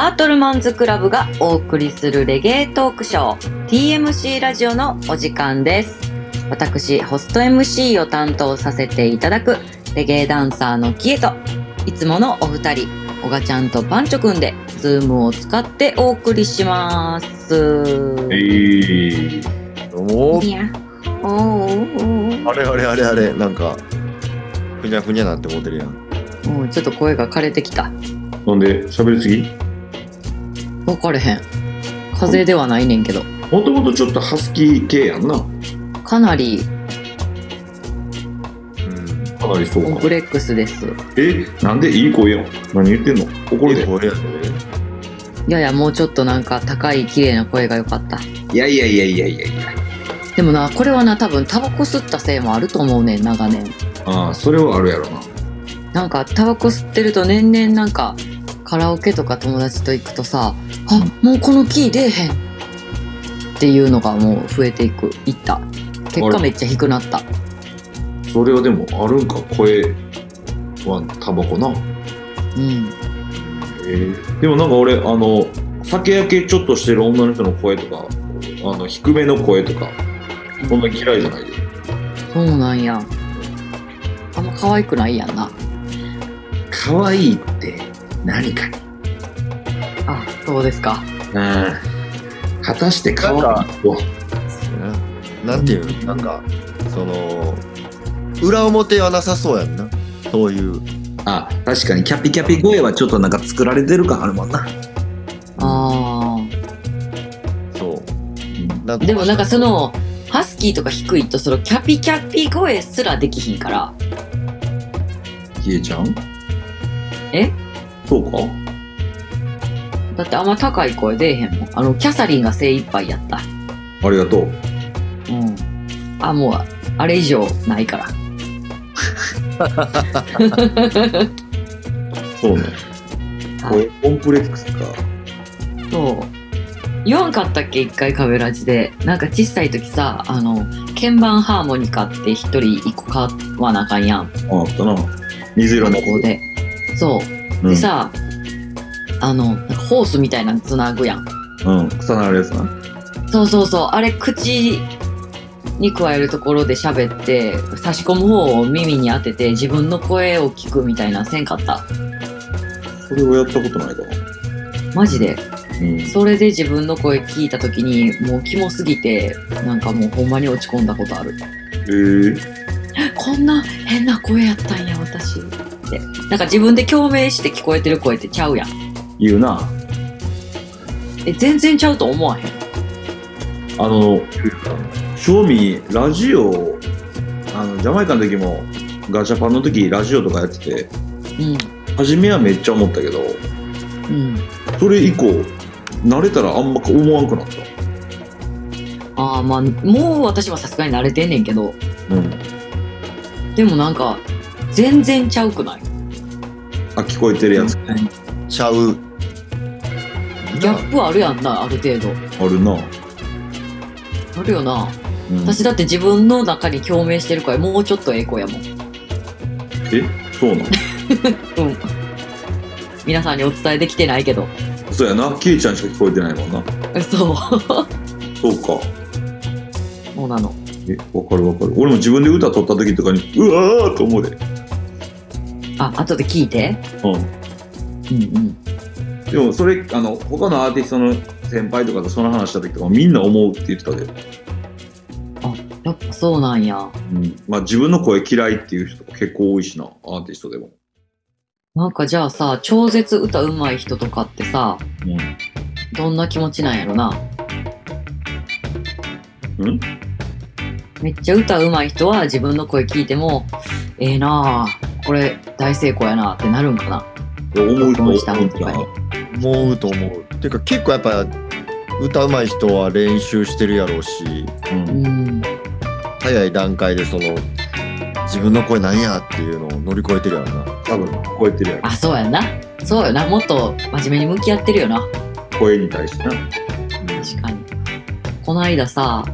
タートルマンズクラブがお送りするレゲエトークショー TMC ラジオのお時間です。私、ホスト MC を担当させていただくレゲエダンサーのキエと、いつものお二人、オガちゃんとパンチョくんで、ズームを使ってお送りします。えいどうもいや、おーあれあれあれあれなんかふにゃふにゃなんて思ってるやんもうちょっと声が枯れてきた。なんで喋りすぎ？分かれへん。風邪ではないねんけど。もともとちょっとハスキー系やんな。かなりうんかなりそうかコンプ。レックスです。え、なんでいい声やん。何言ってんの？怒るで。えこれやでいやいや、もうちょっとなんか高い綺麗な声が良かった。いやいやいやいやいやいや。でもな、これはな、多分タバコ吸ったせいもあると思うねん、長年。ああ、それはあるやろな。なんか、タバコ吸ってると年々なんか、カラオケとか友達と行くとさ、あ、もうこのキー出えへんっていうのがもう増えていく、いった。結果めっちゃ低くなった。それはでもあるんか、声はタバコな。うん。えーでもなんか俺、あの、酒焼けちょっとしてる女の人の声とか、あの、低めの声とか、そんな嫌いじゃないで。そうなんや。あんま可愛くないやんな。可愛いって何かあ、そうですか。な果たして可愛いとはななんていうのなんかその裏表はなさそうやんな。そういう。あ、確かに。キャピキャピ声はちょっとなんか作られてる感あるもんな。あそう。なあ。でもなんかその、ハスキーとか低いと、そのキャピキャピ声すらできひんから。ひえちゃんえ？そうか？だってあんま高い声出えへんもん。あの、キャサリンが精一杯やった。ありがとう。うん。あ、もう、あれ以上ないから。そうね。はいこれコンプレックスか。そう。言わんかったっけ？一回カメラジで。なんか小さい時さ、あの、鍵盤ハーモニカって一人一個買わなあかんやん。ああったな。水色の学校で。そう。うんでさ、あの、なんかホースみたいなのつなぐやん。うん。草なるやつな。そうそうそう。あれ、口に加えるところで喋って、差し込む方を耳に当てて自分の声を聞くみたいなせんかった。それをやったことないだわ。マジで。うん。それで自分の声聞いた時に、もうキモすぎて、なんかもうほんまに落ち込んだことある。えー、こんな変な声やったんや、私。って。なんか自分で共鳴して聞こえてる声ってちゃうやん。言うな。え、全然ちゃうと思わへん。あの、正味、ラジオ、あの、ジャマイカの時も、ガチャパンの時、ラジオとかやってて、初めはめっちゃ思ったけど、うん。うん。それ以降、慣れたらあんま思わんくなった。ああ、まあ、もう私はさすがに慣れてんねんけど、うん。でもなんか、全然ちゃうくない？あ、聞こえてるやつ。ちゃうギャップあるやんな、ある程度。あるな。あるよな。うん、私だって自分の中に共鳴してるからもうちょっとええ子やもん。え？そうなの？うん。皆さんにお伝えできてないけど。そうやな。キエちゃんしか聞こえてないもんな。そう。そうか。そうなの。え、わかるわかる。俺も自分で歌撮った時とかに、うわーと思うで。あ、後で聞いて。うん。うんうん。でもそれ、あの、他のアーティストの先輩とかとその話した時とかみんな思うって言ってたで。やっぱそうなんや。うん。まあ自分の声嫌いっていう人が結構多いしな、アーティストでも。なんかじゃあさ、超絶歌うまい人とかってさ、うん。どんな気持ちなんやろな。うん？めっちゃ歌うまい人は自分の声聞いても、ええなあこれ大成功やなってなるんかな。思うとかにん。思うと思うていうか結構やっぱ歌うまい人は練習してるやろうしう。うんん。早い段階でその自分の声なんやっていうのを乗り越えてるやろな多分、超えてるやろ。あ、そうやな。そうよな。もっと真面目に向き合ってるよな。声に対してな。確かに。この間さ、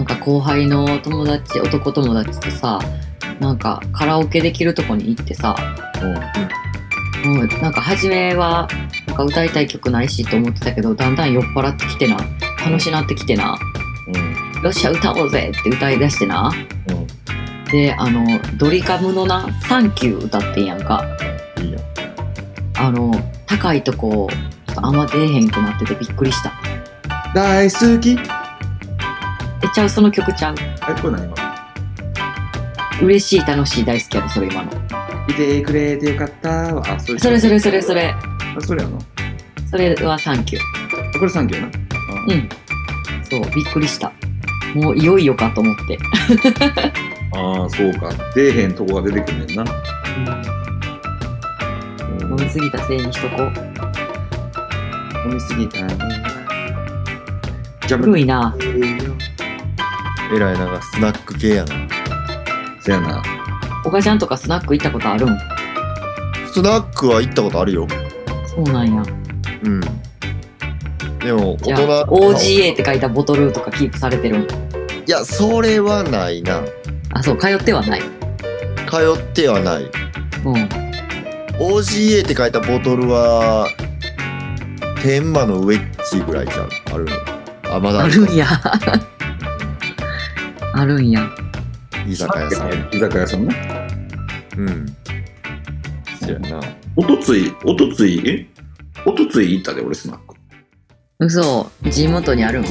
なんか後輩の友達、男友達とさ、なんかカラオケできるとこに行ってさ、うん。もうなんか初めはなんか歌いたい曲ないしと思ってたけど、だんだん酔っ払ってきてな。楽しなってきてな。うん。よっしゃ、歌おうぜって歌い出してな。うん。で、あの、ドリカムのな、サンキュー歌ってんやんか。いいや。あの、高いとこ、ちょっとあんま出えへんくなっててびっくりした。大好き。え、ちゃう、その曲ちゃう？え、これ何？今嬉しい、楽しい、大好きやろ、それ今の。いてくれてよかったわ。あ、それそれそれそれそれ。あ、それやな。それはサンキュー。あこれサンキューな？うん。そう、びっくりした。もういよいよかと思って。ああ、そうか。出えへんとこが出てくんねんな。飲みすぎたせいにしとこう。飲みすぎたな。じゃ古いな。えらいなんかスナック系やな。せやな。おかちゃんとかスナック行ったことあるん？スナックは行ったことあるよ。そうなんや。うん。でも、じ大ゃあ、人。OGA って書いたボトルとかキープされてるん？いや、それはないな。あ、そう、通ってはない。通ってはない。うん。OGA って書いたボトルは、天満のウェッジぐらいじゃん。あるの。あ、まだあるんや。あるんや。居酒屋さん。居酒屋さんな。うん。そやな。おとつい、おとつい、え？おとつい行ったで、俺スナック。嘘、地元にあるん？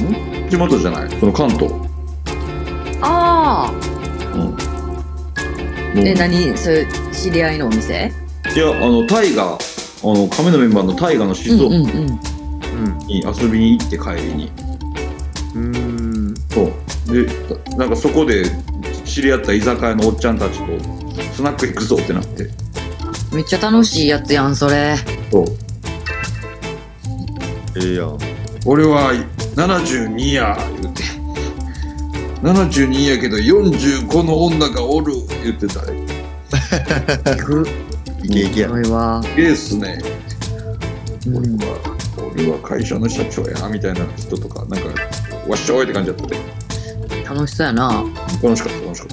地元じゃない。その関東。ああ。うん。え、何？それ、知り合いのお店？いや、あの、タイガ、あの、亀のメンバーのタイガの静岡うんうんうん。うん。に遊びに行って帰りに。うーん。そう。で、なんかそこで知り合った居酒屋のおっちゃんたちと、スナック行くぞってなって。めっちゃ楽しいやつやん、それ。そう。ええやん。俺は72や、言うて。72やけど45の女がおる、言ってたね。行く？イケイケやそ。れは。ええっすね。うん。俺は、俺は会社の社長や、みたいな人とか、なんか、わっしょいって感じだったで。楽しそうやな。楽しかった、楽しかっ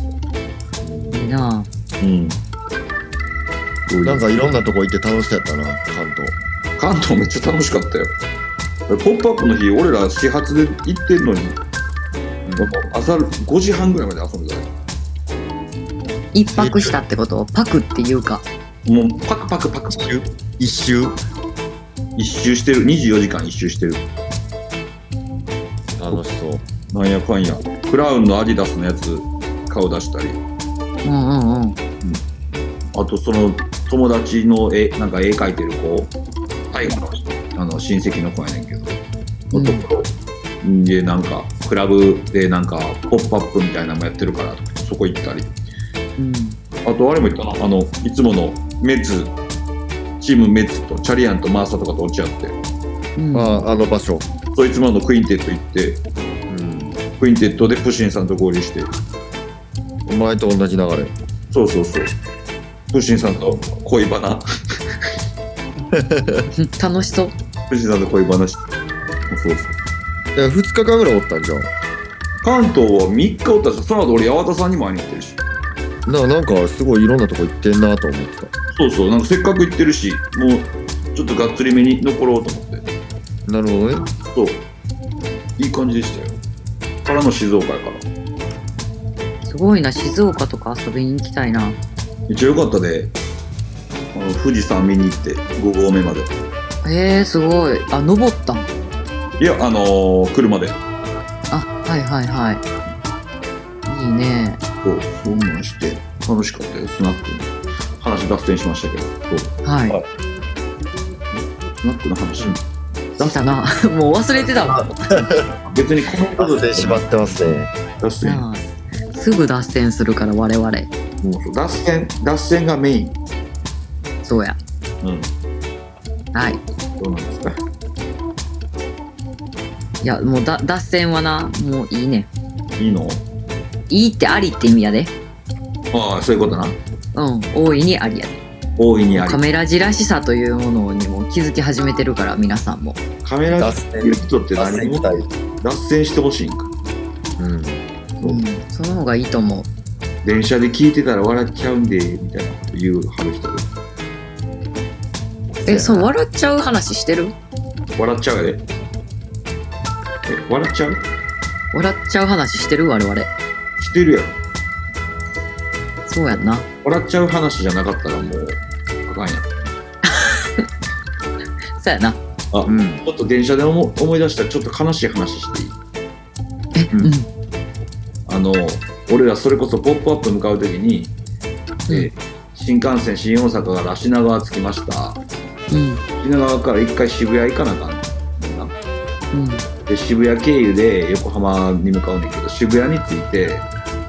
た。いいな。うん。なんかいろんなとこ行って楽しそうやったな、関東。関東めっちゃ楽しかったよ。ポップアップの日、俺ら始発で行ってんのに、朝5時半ぐらいまで遊んでたよ。一泊したってこと？パクっていうか。もうパクパクパクパク。一周？一周？してる。24時間一周してる。なんやかんや。クラウンのアディダスのやつ顔出したり。うんうんうん。あとその友達の絵、なんか絵描いてる子、最後のあの親戚の子やねんけど、うんでなんかクラブでなんかポップアップみたいなのもやってるからそこ行ったり。うん。あとあれも言ったな、あの、いつものメッツ、チームメッツとチャリアンとマーサとかと落ち合って、うん、ああ、あの場所。そいつものクインテット行って、うん。クインテットでプシンさんと合流して、お前と同じ流れ。そうそうそう。プシンさんと恋バナ、楽しそう。プシンさんと恋バナして、そうそう。いや、2日間ぐらいおったんじゃん。関東は3日おったし、その後俺、八幡さんにも会いに行ってるし。ななんかすごいいろんなとこ行ってんなと思ってた。そうそう、なんかせっかく行ってるし、もうちょっとがっつりめに残ろうと思って。なるほどね。そう。いい感じでしたよ。からの静岡やから。すごいな、静岡とか遊びに行きたいな。めっちゃ良かったで、あの富士山見に行って、5合目まで。えー、すごい。あ、登ったん？いや、あのー、車で。あ、はいはいはい。いいね。そう、そんなんして、楽しかったよ、スナックに。話脱線しましたけど、そう。はい。はいスナックの話。したな。もう忘れてたわ。別にこのこと脱線しまってますね。脱線。なあすぐ脱線するから我々。もうそう脱線、脱線がメイン。そうや。うん。はい。どうなんですか？いや、もうだ脱線はな、もういいね。いいの？いいってありって意味やで。ああ、そういうことな。うん。大いにありやで。大いにありカ。メラじらしさというものにも気づき始めてるから、皆さんも。カメラ脱っていう人って脱線何行きたい。脱線してほしいんか。うん。うん。その方がいいと思う。電車で聞いてたら笑っちゃうんで、みたいなこと言うはる人で。えそう笑っちゃう話してる？笑っちゃうやでえ笑っちゃう？笑っちゃう話してる？我々してるやろそうやんな笑っちゃう話じゃなかったらもうあかんやん そうやなあ、うん。ちょっと電車で思思い出したちょっと悲しい話していい？えうん。うん。あの俺らそれこそ「ポップアップ向かう時に、うん。えー新幹線新大阪から品川着きました。うん。品川から一回渋谷行かなあかんねんな。うん。で渋谷経由で横浜に向かうんだけど渋谷に着いて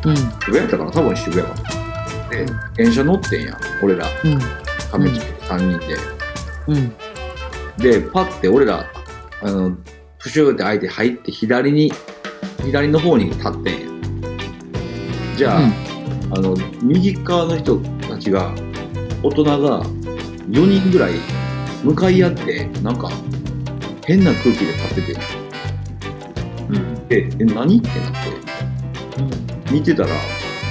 うん。渋谷やったかな？多分渋谷かな。で電車乗ってんや俺ら。うん。亀地3人で、うんでパッて俺らあのプシューって開いて入って左に左の方に立ってんや。じゃあ、あの右側の人たちが大人が4人ぐらい向かい合ってなんか変な空気で立ってて。うん。でえ何ってなって。見てたら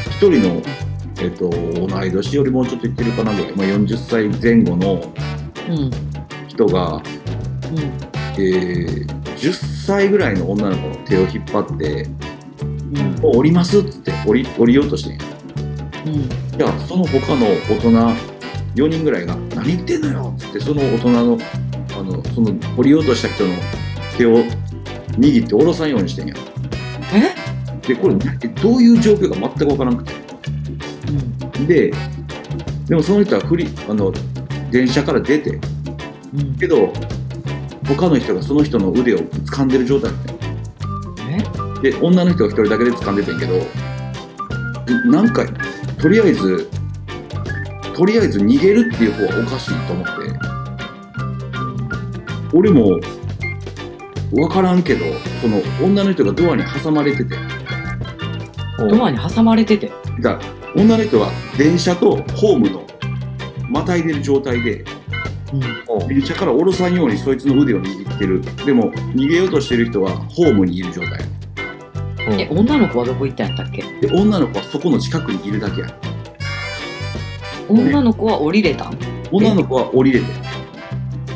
一人の、えっと同い年よりもうちょっといってるかなぐらい、まあ、40歳前後のうん人が、えー10歳ぐらいの女の子の手を引っ張ってうん「もう降ります」っつって降り降りようとしてんや。うん。じゃあその他の大人4人ぐらいが「何言ってんのよ」っつってその大人のあのその降りようとした人の手を握って下ろさんようにしてんや。え？でこれえどういう状況か全く分からなくて。ででもその人は振りあの電車から出てうんけど他の人がその人の腕を掴んでる状態で女の人が一人だけで掴んでてんけどなんかとりあえずとりあえず逃げるっていう方はおかしいと思って。俺も分からんけどその女の人がドアに挟まれてて。ドアに挟まれてて。だから女の人は電車とホームのまたいでる状態でうん電車から降ろさんようにそいつの腕を握ってる。でも逃げようとしてる人はホームにいる状態。え女の子はどこ行ったんやったっけ？で女の子はそこの近くにいるだけや。女の子は降りれたん？女の子は降りれて。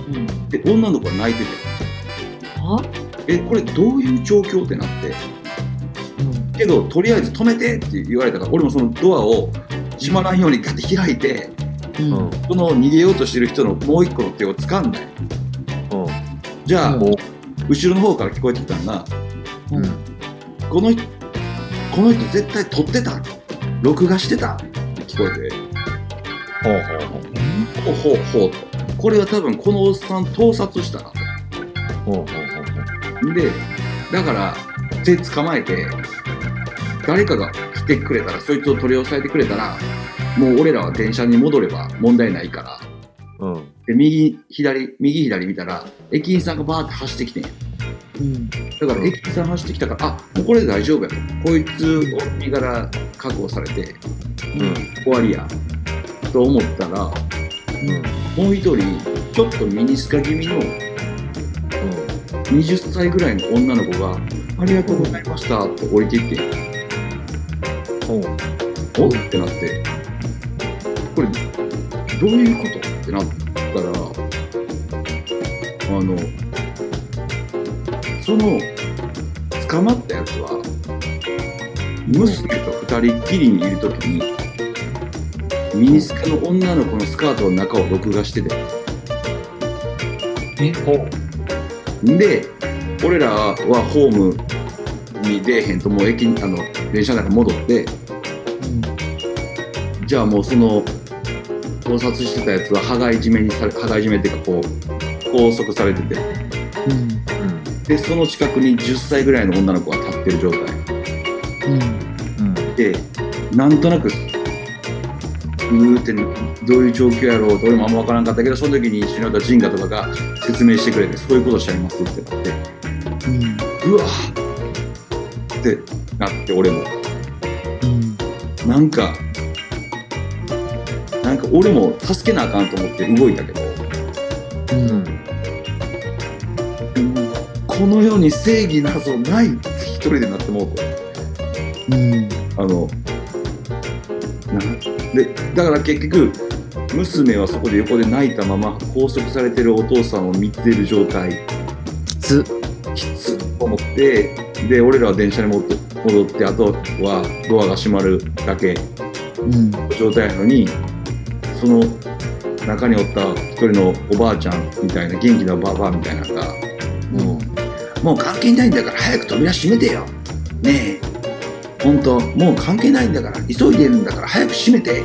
うん。で女の子は泣いてて。は？えこれどういう状況ってなって。うん。けどとりあえず止めてって言われたから俺もそのドアを閉まらんようにガッて開いてうん。うんその逃げようとしてる人のもう一個の手を掴んだよじゃあ、うん。後ろの方から聞こえてきたのがうん。この人この人絶対撮ってた録画してた。って聞こえて。ほうほうほう。ほうほうほうと。これは多分このおっさん盗撮したなと。ほうほうほうでだから手捕まえて誰かが来てくれたらそいつを取り押さえてくれたらもう俺らは電車に戻れば問題ないから。うん。で右左右左見たら駅員さんがバーって走ってきてん。やうん。だから駅員さん走ってきたからあもうこれで大丈夫やと。こいつを身柄確保されてうん。終わりや。と思ったらもう一人ちょっとミニスカ気味の20歳ぐらいの女の子が「ありがとうございました」って降りていってほう。お？ってなってこれどういうことってなったらあのその捕まったやつは娘と二人っきりにいる時にミニスカの女の子のスカートの中を録画してて。え？ほう。で俺らはホームに出えへんともう駅にあの電車の中戻って。じゃあもうその盗撮してたやつは羽交い締めにされ羽交い締めっていうかこう拘束されてて。うん。うんでその近くに10歳ぐらいの女の子が立ってる状態。うん。うん。でなんとなくうーってどういう状況やろうと俺もあんま分からんかったけどその時に一緒にいたジンガとかが説明してくれてそういうことしちゃいますってなって。うん。うわーってなって俺も。うん。なんかなんか俺も助けなあかんと思って動いたけど。うん。この世に正義などないって一人でなってもうとうん。あのなでだから結局娘はそこで横で泣いたまま拘束されてるお父さんを見てる状態。きつ。きつっと思ってで俺らは電車に戻って戻ってあとはドアが閉まるだけうん。の状態なのにその中におった一人のおばあちゃんみたいな元気なばばあみたいなのがもうもう関係ないんだから早く扉閉めてよ。ねえ。本当もう関係ないんだから急いでるんだから早く閉めて。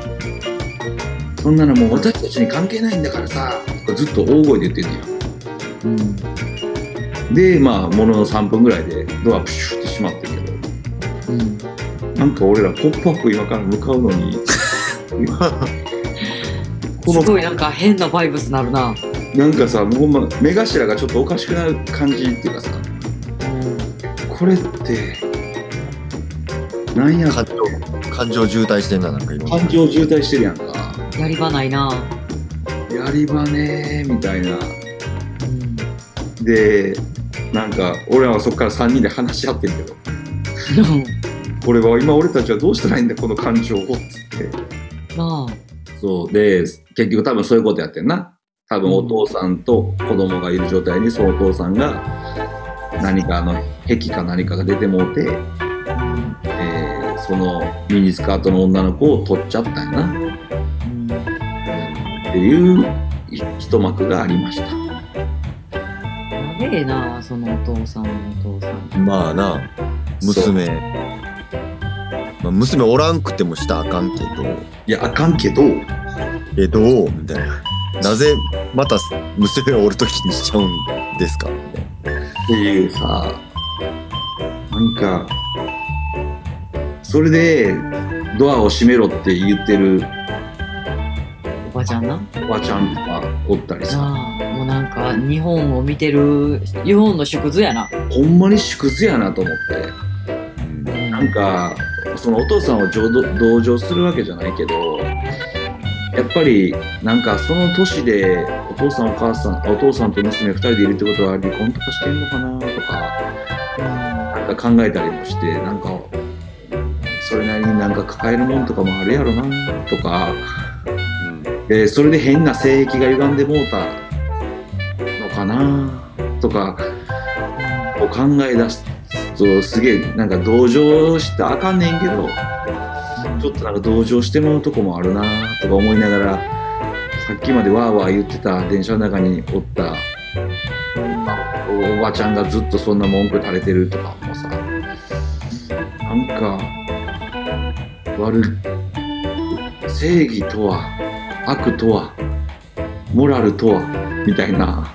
そんなのもう私たちに関係ないんだからさとかずっと大声で言ってんねうん。やでまあものの3分ぐらいでドアプシュって閉まってんけど。うん。なんか俺らポップアップ今から向かうのに このすごいなんか変なバイブスなるな。なんかさもうほんま目頭がちょっとおかしくなる感じっていうかさこれってなんや感情感情渋滞してんななんか今感情渋滞してるやんかやり場ないな。やり場ねーみたいなうん。でなんか俺らはそこから3人で話し合ってんけどこれは今俺たちはどうしたらいいんだこの感情をっつってなあ。そうで結局多分そういうことやってんな。多分お父さんと子供がいる状態にそのお父さんが何かあの癖か何かが出てもうて、えーそのミニスカートの女の子を取っちゃったんやな。うん。っていうい一幕がありました。やべえな、そのお父さんのお父さん。まあな娘まあ、娘おらんくてもしたらあかんけど。いやあかんけど。えどう？みたいな。なぜまた娘がおるときにしちゃうんですか？みたいなっていうさなんかそれでドアを閉めろって言ってるおばちゃんな？おばちゃんとかおったりさ。もうなんか日本を見てる、日本の縮図やな。ほんまに縮図やなと思って。うん。なんかそのお父さんを同情するわけじゃないけどやっぱりなんかその年でお父さんお母さんお父さんと娘2人でいるってことは離婚とかしてんのかなとかなんか考えたりもしてなんかそれなりになんか抱えるもんとかもあるやろなとか、でそれで変な性癖が歪んでもうたのかなとかを考え出すとすげえなんか同情してあかんねんけどちょっとなんか同情してもらうとこもあるなとか思いながらさっきまでわーわー言ってた電車の中におったおばちゃんがずっとそんな文句垂れてるとかもさなんか悪い正義とは悪とはモラルとはみたいな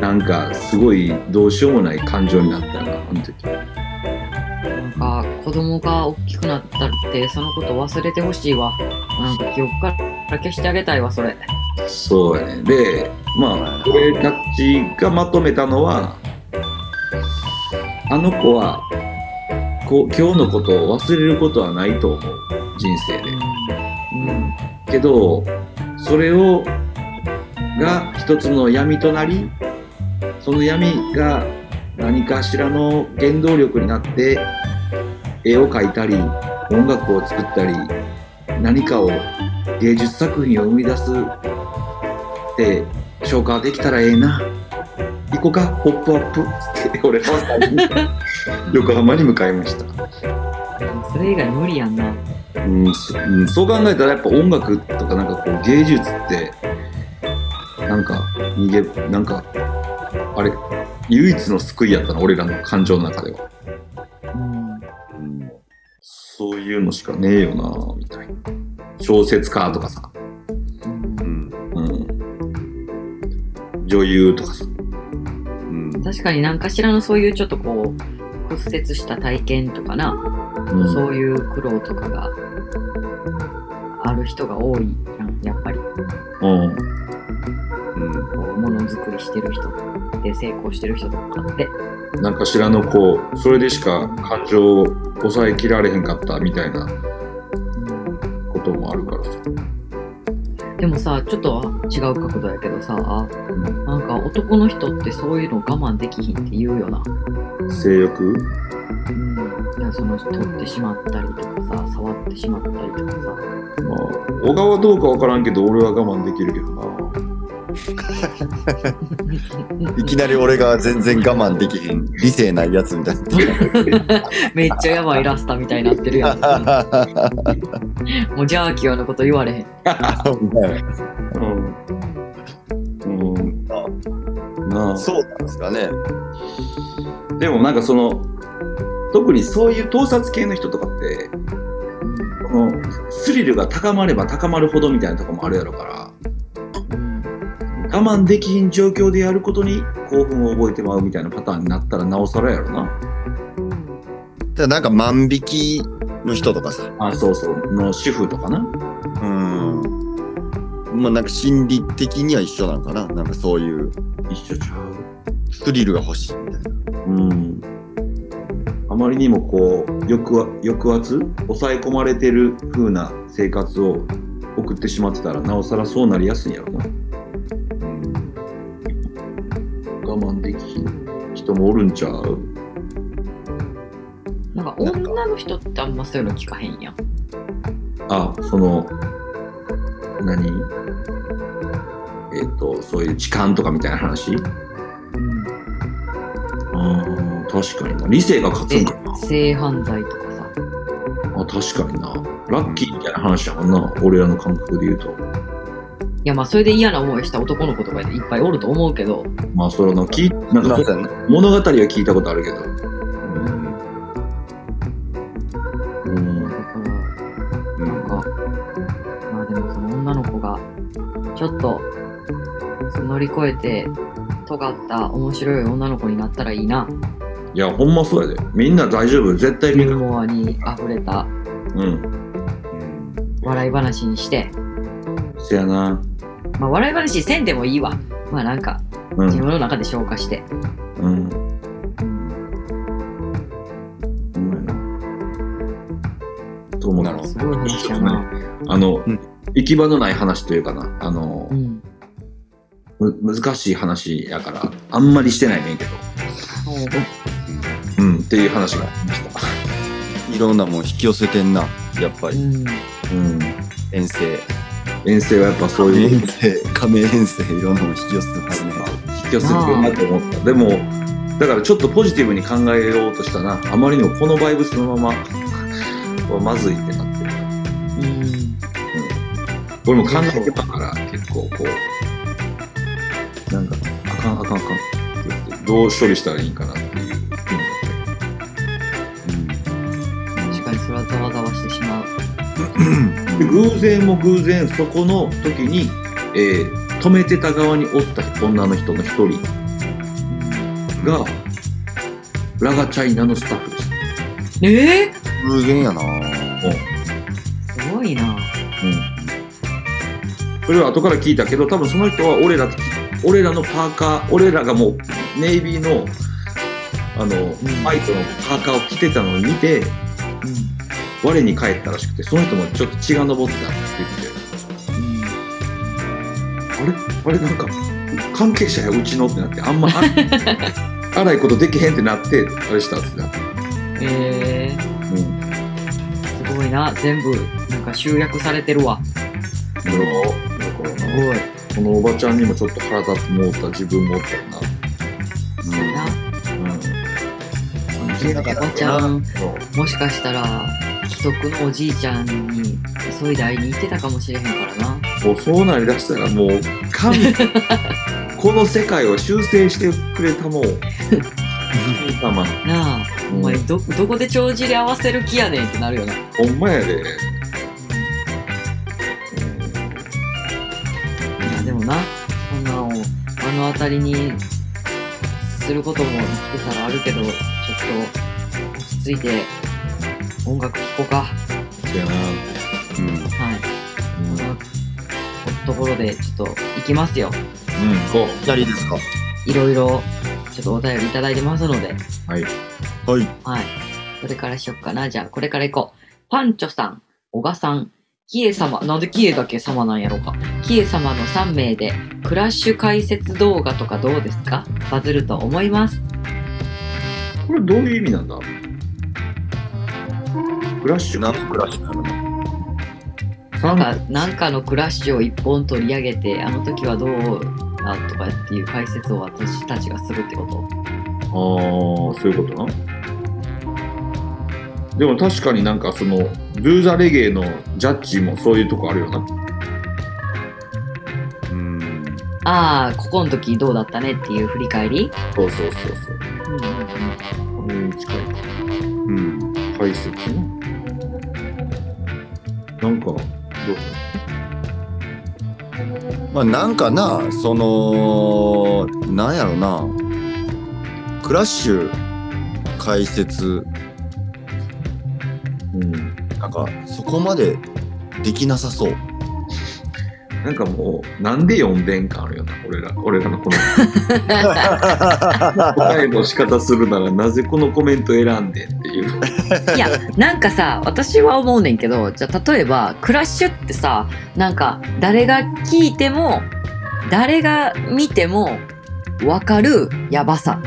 なんかすごいどうしようもない感情になった。あの時なんか子供が大きくなったってそのこと忘れてほしいわ。なんか記憶から消してあげたいわ、それ。そうやねでまあ俺たちがまとめたのはあの子はこう今日のことを忘れることはないと思う人生でうん。けどそれをが一つの闇となりその闇が何かしらの原動力になって絵を描いたり音楽を作ったり何かを芸術作品を生み出すって消化できたらええな。行こうかポップアップ。つって俺は 横浜に向かいました。それ以外無理やんな。うんそうんそう考えたらやっぱ音楽とかなんかこう芸術ってなんか逃げなんかあれ？唯一の救いやったな俺らの感情の中では。うん。そういうのしかねえよなみたいな。小説家とかさ、うん。うん、女優とかさ。うん。確かに何かしらのそういうちょっとこう屈折した体験とかな、うん。そういう苦労とかがある人が多いやんやっぱり。うん。うんこうものづくりしてる人で成功してる人とかってなんかしらのこうそれでしか感情を抑えきられへんかったみたいなこともあるからさ、でもさちょっと違う角度やけどさうんなんか男の人ってそういうの我慢できひんって言うよな性欲？うん。いや、その、取ってしまったりとかさ、触ってしまったりとかさ。まあ、小川どうかわからんけど、俺は我慢できるけどな。いきなり俺が全然我慢できへん理性ないやつみたいな。めっちゃやばいラスタみたいになってるやん。もうジャーキオのこと言われへん。うん。うん。なあ。そうなんですかね。でもなんかその、特にそういう盗撮系の人とかって、このスリルが高まれば高まるほどみたいなとこもあるやろから、うん。我慢できひん状況でやることに興奮を覚えてまうみたいなパターンになったらなおさらやろな。ただなんか万引きの人とかさ。あ、そうそう。の主婦とかな。うん。まあなんか心理的には一緒なんかな。なんかそういう一緒ちゃう。スリルが欲しいみたいな。うん。あまりにもこう、抑圧、抑圧抑え込まれてる風な生活を送ってしまってたら、なおさらそうなりやすいんやろな。慢できひん人もおるんちゃう？なんか女の人ってあんまそういうの聞かへんやん。あ、その、何？えっ、と、そういう痴漢とかみたいな話？うん。あー確かにな。理性が勝つんかな？性犯罪とかさ。あ、確かにな。ラッキーみたいな話やもんな。俺らの感覚で言うと。いやまあそれで嫌な思いした男の子とかいっぱいおると思うけど、まあ、それの、きなんかそ、なんかね。物語は聞いたことあるけど。うん。だからなんか、まあでもその女の子がちょっとその乗り越えて尖った面白い女の子になったらいいな。いや、ほんまそうやで。みんな大丈夫。絶対みんな。ユーモアに溢れたうん。笑い話にして、せやな。まあ笑い話せんでもいいわ。まあなんかうん。自分の中で消化して。うん。ほんまやな。と思う？なるほどすごい話やな。あの、うん行き場のない話というかな。あのう、ん。む難しい話やから、あんまりしてないねんけど。ううん。っていう話がありました。いろんなもん引き寄せてんな。やっぱり。ん。うん。遠征。遠征はやっぱそういう遠征。遠征。いろんなもん引き寄せてますね。引き寄せてるなと思った。でも、だからちょっとポジティブに考えようとしたな。あまりにもこのバイブスのまま、は まずいってなってる。うん。俺も考えてたから、結構こう、なんだろう、あかんあかんあかんって言って、どう処理したらいいんかな偶然も偶然、そこの時に、えー止めてた側におった女の人の一人が、ラガチャイナのスタッフでした。ええ偶然やなすごいな。うん。それは後から聞いたけど、多分その人は俺らと、俺らのパーカー、俺らがもうネイビーの、あの、んファイトのパーカーを着てたのを見て、我に返ったらしくて、その人もちょっと血が上ってたって言って、あれ？あれなんか、関係者やうちのってなって、あんま、あ 荒いことできへんってなって、あれしたんですよ。ええうん。すごいな。全部、なんか集約されてるわ。だから、だからな、すごい。このおばちゃんにもちょっと腹立ってもうた自分もおったよな。な。うん。だからおばちゃん、そうもしかしたら、既得のおじいちゃんに急いで会いに行ってたかもしれへんからな。もうそうなりだしたらもう神 この世界を修正してくれたもう。神様。なあ、お前ど、どこで帳尻合わせる気やねんってなるよな。ほんまやで、いや、でもな、そんなのを目の当たりにすることも生きてたらあるけど、ちょっと落ち着いて音楽聴こうか。うん、やな、うん。はい。このところでちょっと行きますよ。うん、こ左ですかいろいろちょっとお便りいただいてますので。うはいはい。はい。これからしよっかな。じゃあ、これから行こう。パンチョさん、小賀さん、キエ様、なんでキエだけ様なんやろうか。キエ様の3名で、クラッシュ解説動画とかどうですか？バズると思います。これどういう意味なんだ？クラッシュ何のクラッシュなの？三なんかなんかのクラッシュを一本取り上げてあの時はどうだとかっていう解説を私たちがするってことああ、そういうことな。でも確かになんかその、ドゥーザレゲエのジャッジもそういうとこあるよな。うん。ああここの時どうだったねっていう振り返り、そうそうそうそう。うんうんうん、これに近いか。うん。解説ね。なんか、どう？まあなんかな、その、なんやろな、クラッシュ解説、うん。なんかそこまでできなさそう。なんかもう、なんで読んでんかあるよな、俺ら、俺らのこの 答えの仕方するなら、なぜこのコメント選んでんっていう。いやなんかさ私は思うねんけどじゃあ例えばクラッシュってさなんか誰が聞いても誰が見ても分かるやばさ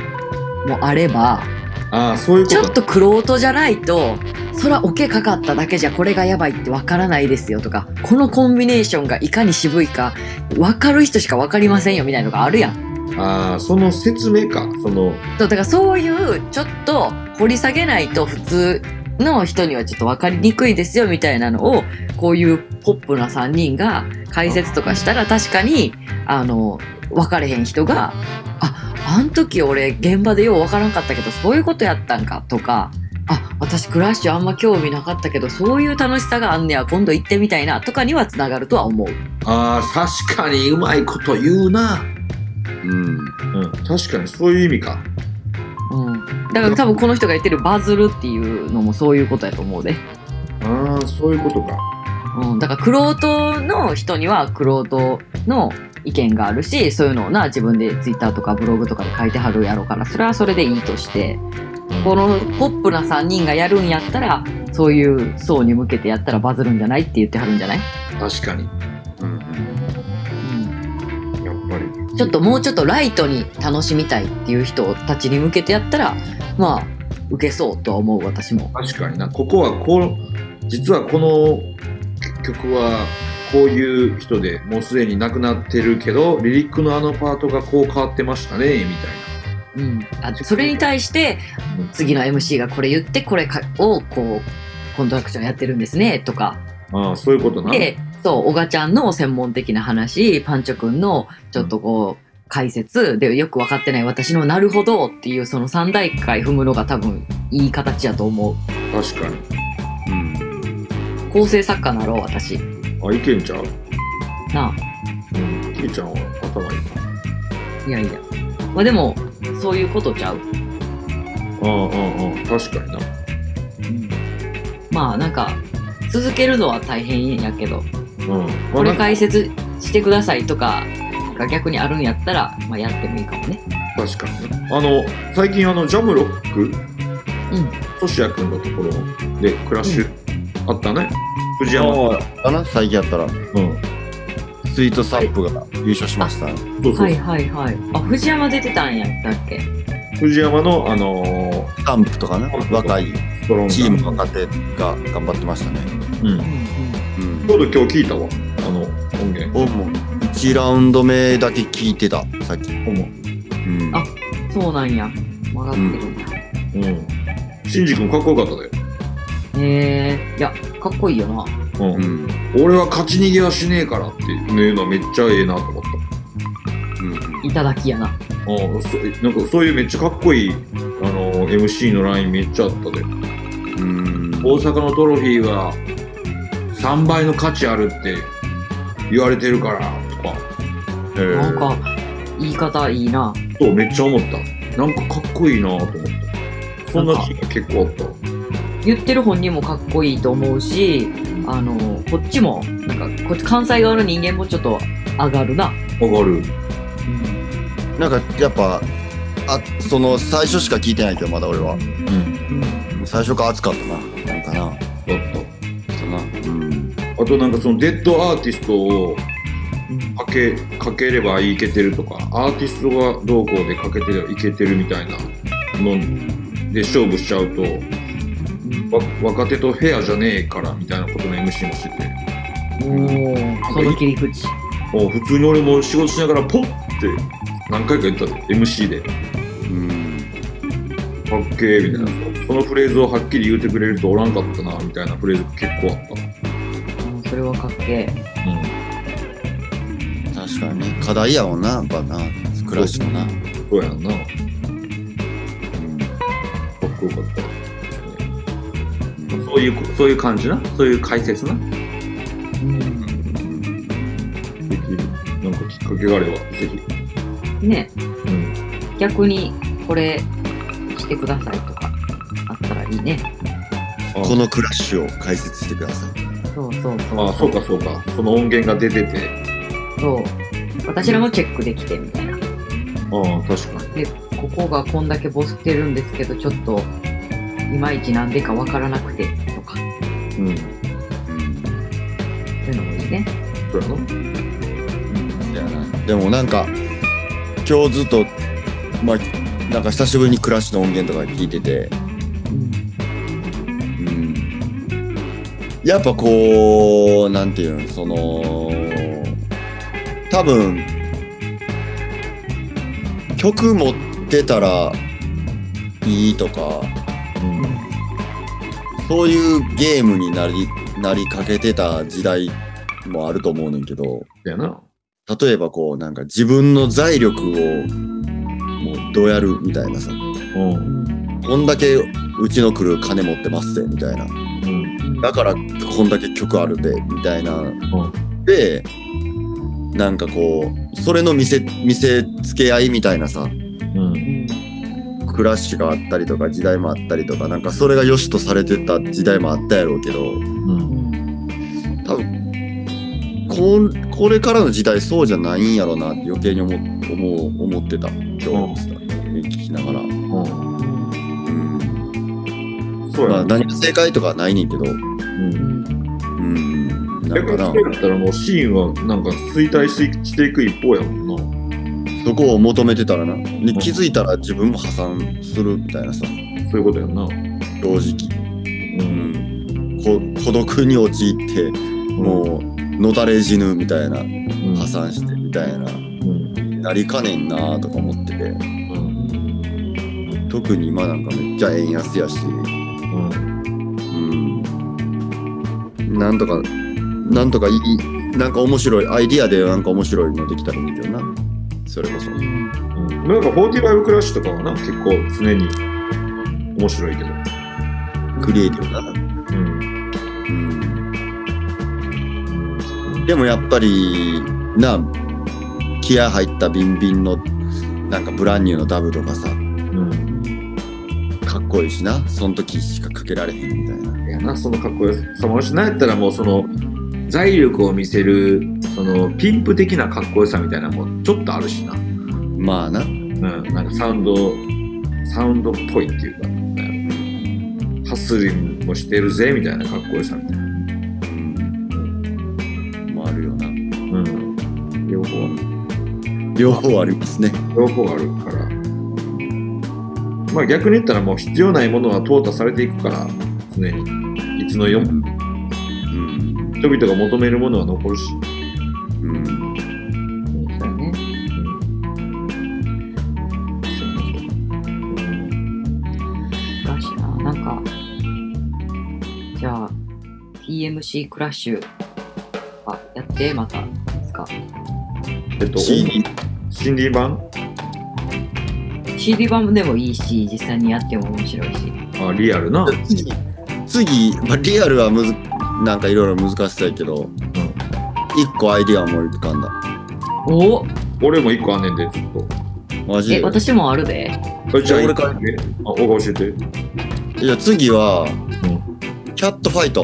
もあればああ、そういうことちょっとクロートじゃないとそらオケかかっただけじゃこれがやばいって分からないですよとかこのコンビネーションがいかに渋いか分かる人しか分かりませんよみたいなのがあるやん。ああ、その説明か。その、そうだからそういうちょっと掘り下げないと普通の人にはちょっと分かりにくいですよみたいなのをこういうポップな3人が解説とかしたら確かにあの分かれへん人が「ああん時俺現場でよう分からんかったけどそういうことやったんか」とか「あ私クラッシュあんま興味なかったけどそういう楽しさがあんねや今度行ってみたいな」とかにはつながるとは思う。ああ、確かにうまいこと言うな。うん。うん、確かにそういう意味か。うん、だから多分この人が言ってるバズるっていうのもそういうことやと思うで。ああ、そういうことか。うん、だから、クロートの人には、クロートの意見があるし、そういうのをな、自分でツイッターとかブログとかで書いてはるやろうから、それはそれでいいとして、このポップな3人がやるんやったら、そういう層に向けてやったらバズるんじゃないって言ってはるんじゃない、確かに。うん。うん、やっぱり。ちょっともうちょっとライトに楽しみたいっていう人たちに向けてやったら、まあ、受けそうとは思う、私も。確かにな。ここはこう、実はこの曲はこういう人でもうすでに亡くなってるけど、リリックのあのパートがこう変わってましたね、みうん、あそれに対して、たいな。次の MC がこれ言って、これかを、こう、コントラクションやってるんですね、とか。ああ、そういうことな。で、そう、小賀ちゃんの専門的な話、パンチョくんのちょっとこう、解説でよく分かってない私のなるほどっていうその三大回踏むのが多分いい形やと思う。確かに。うん。構成作家なろう、私。あ、いけんちゃう？なあ。うん。きいちゃんは頭いいな。いやいや。まあでも、そういうことちゃう。ああ、ああ、ああ、確かにな。まあなんか、続けるのは大変やけど、うん。これまあ解説してくださいとかが逆にあるんやったら、まあやってもいいかもね。確かにね。あの、最近あの、ジャムロック、うん。トシヤ君のところでクラッシュあったね。藤山。ああ、だな、最近やったら、うん。スイートサップが優勝しました。そうそうそう。はいはいはい。あ、藤山出てたんやったっけ？藤山の、あのスタンプとかね、若いチームの若手が頑張ってましたね。うん。うんうんちょうど今日聞いたわ。あの、音源。僕も1ラウンド目だけ聞いてた、さっき。ほんま。うん。あうん。そうなんや。曲がってるんだ。うん。シンジ君かっこよかったで。へえ。いや、かっこいいよな。うん。うん。俺は勝ち逃げはしねえからっていうのはめっちゃええなと思った。うん。いただきやな。ああ、そなんかそういうめっちゃかっこいい、あの、MC のラインめっちゃあったで。うん。大阪のトロフィーは3倍の価値あるって言われてるからとか、なんか、言い方いいな。そうめっちゃ思った。なんかかっこいいなと思った。そんな日が結構あったわ。言ってる本人もかっこいいと思うし、あの、こっちも、なんか、こっち関西側の人間もちょっと上がるな。わかる。なんかやっぱ、あ、その最初しか聞いてないけど、まだ俺は。うん。うん。最初から熱かったな。なんかな。だった。そうな。うん。あとなんかそのデッドアーティストをうんかけかければいけてるとかアーティストがどうこうでかけてればいけてるみたいなので勝負しちゃうとわ若手とフェアじゃねえからみたいなことの MC もしてて。おお、その切り口。もう普通に俺も仕事しながらポッって何回か言ったで MC で。うん。かっけーみたいな。そのフレーズをはっきり言うてくれる人おらんかったなみたいなフレーズ結構あっうんそれはかっけた、うん、確かにね課題やもんなやっぱな。クラッシュもな。そう。やんな。かうん。っこよかった、そういうそういう感じな？そういう解説な？え。うん。できるなんかきっかけがあればぜひね、うん逆にこれしてくださいとかあったらいいね。あこのクラッシュを解説してくださいそうそうそう。あそうかそうかその音源が出ててそう。私らもチェックできてみたいな。ああ確かにで、ここがこんだけボスってるんですけど、ちょっと、いまいちなんでかわからなくて、とか、うん。うん。そういうのもいいね。そうやなそうやなでもなんか今日ずっとまあなんか久しぶりにクラッシュの音源とか聞いてて。うん。うん。やっぱこうなんていうのその多分曲持ってたらいいとかそういうゲームになりなりかけてた時代もあると思うねんけどやな。例えばこうなんか自分の財力をもうどうやるみたいなさ。うんうん。こんだけうちの来る金持ってますぜみたいな。うん。だからこんだけ曲あるでみたいな。うん。でなんかこうそれの見せ見せつけ合いみたいなさ。クラッシュがあったりとか時代もあったりとかなんかそれが良しとされてた時代もあったやろうけどうん。多分こんこれからの時代そうじゃないんやろなって余計に思思う思ってた。今日のさ聞きながら。うん。うんそうやな。まあ何が正解とかはないねんけど、うん。逆にそ、れだったらもうシーンはなんか衰退ししていく一方やもん。な。そこを求めてたらな。で気づいたら自分も破産するみたいなさ、そういうことやんな。正直。う。うんん。こ孤独に陥って、もう、のたれ死ぬみたいな、うん、破産してみたいな、うん。なりかねんなとか思ってて、うん。特に今なんかめっちゃ円安やし、うん。うん。なんとか、なんとかいい、なんか面白い、アイディアでなんか面白いのできたらいいけどな。それこそ。うん。なんか45クラッシュとかはな、結構常に面白いけど。クリエイティブだな。うん。うんでもやっぱりな気合入ったビンビンのなんかブランニューのダブとかさうん。かっこいいしなその時しかかけられへんみたいないやな、そのかっこよさもし、なんやったらもうその、財力を見せる、その、ピンプ的なかっこよさみたいなのもちょっとあるしな。まあなうん。なんかサウンド、サウンドっぽいっていうか、なんやろハスリンもしてるぜ、みたいなかっこよさみたいな。うんもあるよなうん。両方ある。両方ありますね両方あるから。まあ逆に言ったらもう必要ないものは淘汰されていくから、常に。いつの世も。うん人々が求めるものは残るし。うんそうやね。クラッシュな。なんか、じゃあ、TMC クラッシュ、あ、やって、また、ですか。えっと、CD CD 版？CD 版でもいいし、実際にやっても面白いし。あ、リアルな。次次、まあ、リアルはむずなんかいろいろ難しさやけど一個アイディア思い浮かんだお俺も一個あんねんで、ちょっえ、マジで私もあるで。と。あじゃあ、俺からら。あ、おが教えて。いや次は、んキャットファイト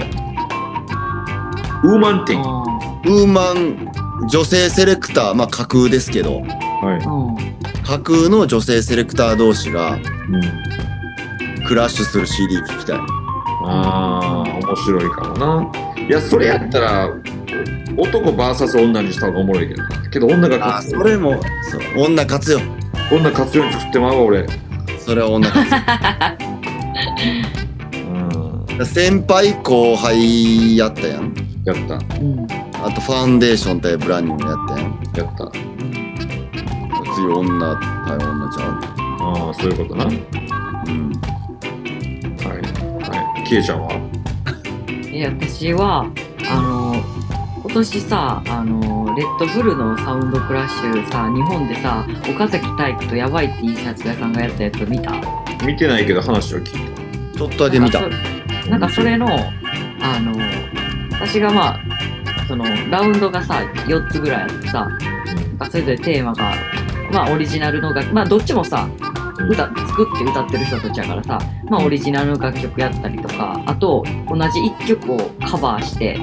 ウーマンティン。あウーマン女性セレクターまあ架空ですけどはーうん。架空の女性セレクター同士がい。うん。クラッシュする CD 聞きたいあー、面白いかもな。いや、それやったら、男 VS 女にした方がおもろいけどな。けど女があ勝つ。それもそう。女勝つよ。女勝つように作ってまうわ、俺。それは女勝つうん。先輩後輩やったやん。やった。うんあとファンデーション対ブランニングやったやん。やった。次女対女ちゃああそういうことな。はいううん。はい。キエちゃんは？え私はあの今年さあのレッドブルのサウンドクラッシュさ日本でさ岡崎体育とやばい T シャツ屋さんがやったやつ見た？見てないけど話を聞いちょっとだけ見た。なんかそなんかそれのあの私がまあそのラウンドがさ4つぐらいあってさなんかそれぞれテーマがまあオリジナルの楽まあどっちもさ歌作って歌ってる人たちやからさまあオリジナルの楽曲やったりとかあと同じ1曲をカバーして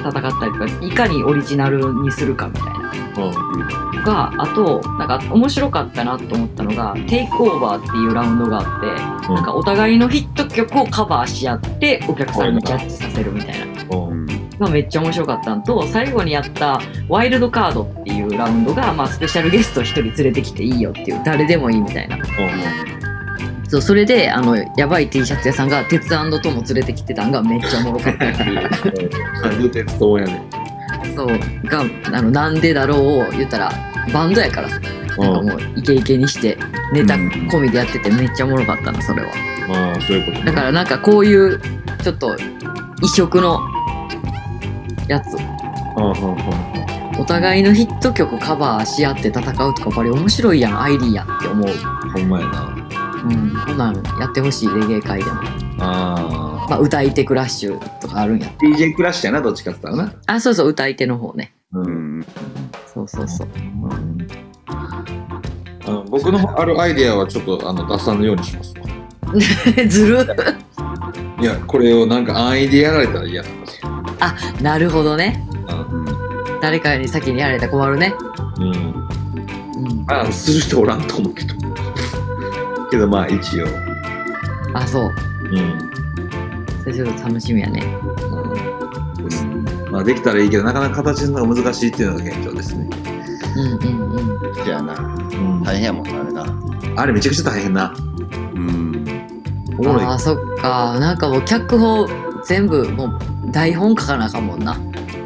戦ったりとかいかにオリジナルにするかみたいな。うん。のがあとなんか面白かったなと思ったのが「テイクオーバー」っていうラウンドがあってなんかお互いのヒット曲をカバーし合ってお客さんにジャッジさせるみたいな。がめっちゃ面白かったのと最後にやったワイルドカードっていうラウンドが、まあ、スペシャルゲスト1人連れてきていいよっていう誰でもいいみたいな。そうそれであのやばい T シャツ屋さんが鉄トも連れてきてたんがめっちゃおもろかったっていう。鉄道やねそうがあのなんでだろうを言ったらバンドやからさ。なんかもうイケイケにしてネタ込みでやっててめっちゃおもろかったなそれは。ああそういうことだからなんかこういうちょっと異色のやつああはお互いのヒット曲カバーし合って戦うとかこれ面白いやんアイディアって思う。あほんまやな。うんこんなんやってほしいレゲエ界でも。ああまあ歌い手クラッシュとかあるんや。DJ クラッシュやなどっちかって言ったらな。あそうそう歌い手の方ね。ううん。んそうそうそう。あの僕のあるアイデアはちょっとあの出さぬようにします。わ ずる。いやこれをなんか安易でやられたら嫌なんですよ。なるほどね。うん誰かに先にやられたら困るね。うん。うん。あする人おらんと思うけど。けどまあ一応。あそう。うん。それちょっと楽しみやね。うん。まあできたらいいけどなかなか形のが難しいっていうのが現状ですね。うんうんうん。せやな。うん。大変やもんなあれな。あれめちゃくちゃ大変な。うん。おもろい。あーそっか。なんかもう脚本全部もう台本書かなあかんもんな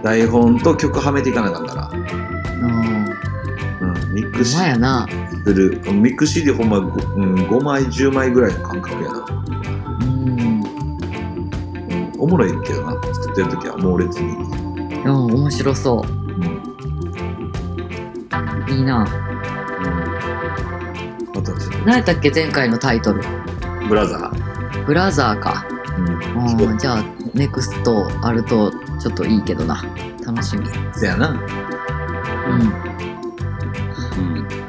台本と曲はめていかなあかんから。うんうんミックスまやな。する。ミックス CD ほんま、ごうん、5枚10枚ぐらいの感覚やな、うん。うん、おもろいけどな。作ってる時は猛烈に、うん面白そう。ん。ういいな。またち。ょっ何やったっけ？前回のタイトル。とブラザブラザーか。ー、あーじゃあネクストあるとちょっといいけどな。楽しみ。うん、そやな、うん。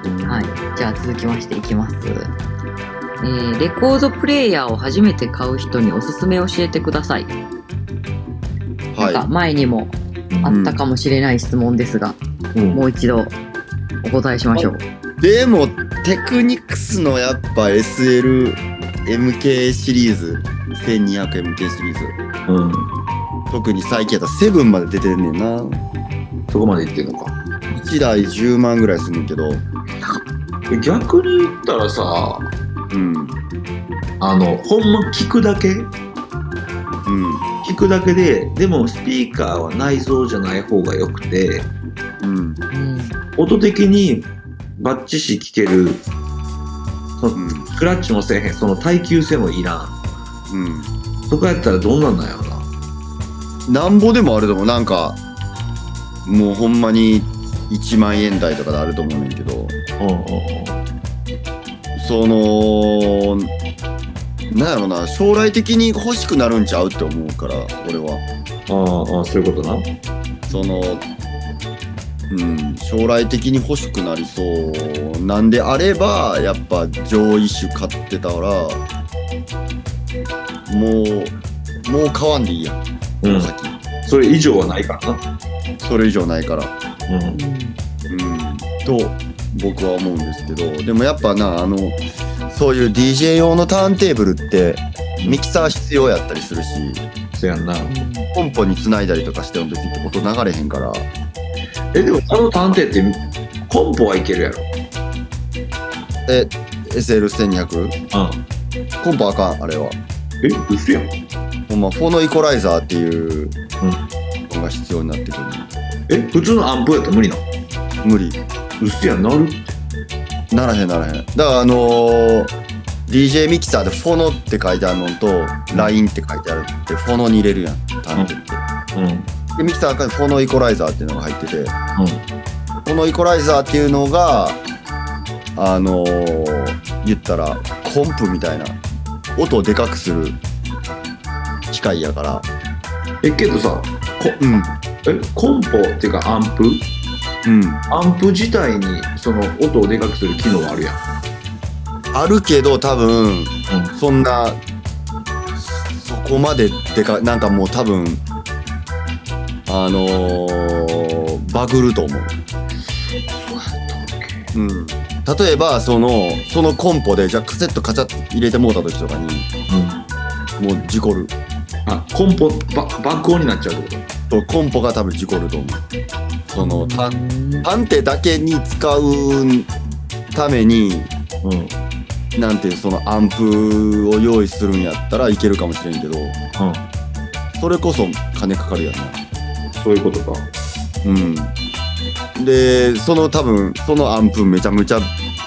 うん。はい。じゃあ続きましていきます。えーレコードプレイヤーを初めて買う人におすすめ教えてください、なんかは前にもあったかもしれない質問ですが、うん。もう一度お答えしましょう。い。でもテクニクスのやっぱ SLMK シリーズ 1200MK シリーズ。うん、特に最近やったら7まで出てんねんな。そこまでいってんのか。1台10万ぐらいすんねんけど。逆に言ったらさうん。あのほんま聞くだけ？うん。聞くだけででもスピーカーは内蔵じゃない方がよくてうん。うん、音的にバッチシ聞けるそのうん。スクラッチもせえへんその耐久性もいらん。うん。そこやったらどんなんなんやろななんぼでもあると思う。なんかもうほんまに1万円台とかであると思うねんけど。うんうんそのなんやろな将来的に欲しくなるんちゃうって思うから俺は。ああああそういうことな。そのうん将来的に欲しくなりそう。なんであればやっぱ上位種買ってたらもうもう買わんでいいやんこうん。の先、それ以上はないからな。それ以上ないから。うん。うん。と僕は思うんですけどでもやっぱなあのそういう DJ 用のターンテーブルってミキサー必要やったりするしそやんな。ポンポンに繋いだりとかしても別に音流れへんから。えでもあの探偵ってコンポはいけるやろ。え SL1200 うん。コンポあかんあれは。え、嘘やん。ま、フォノイコライザーっていうのが必要になってくる。え、普通のアンプやったら無理なの？無理。嘘やん、なる？ならへんならへん。だからあのー DJ ミキサーでフォノって書いてあるのと、LINE って書いてあるって、フォノに入れるやん。タンって。うん。で、ミキサーの中にフォノイコライザーっていうのが入ってて、フォノイコライザーっていうのが、あのー言ったら、コンプみたいな、音をでかくする機械やから、え、けどさ、こうん。え、コンポっていうかアンプ？うん。アンプ自体にその音をでかくする機能あるやん。あるけど、多分、そんな、そこまででか、なんかもう多分、あのーバグると思う。うん。例えば、その、そのコンポで、じゃあカセットカチャッと入れてもうた時とかに、うん。もう事故る。あ、コンポ、バ爆音になっちゃうってこと？と、コンポが多分事故ると思う。その、たうん探偵だけに使うために、うん。なんていう、そのアンプを用意するんやったらいけるかもしれんけど、うん。それこそ金かかるやんな。そういうことか。うん。で、その多分、そのアンプめちゃめちゃ、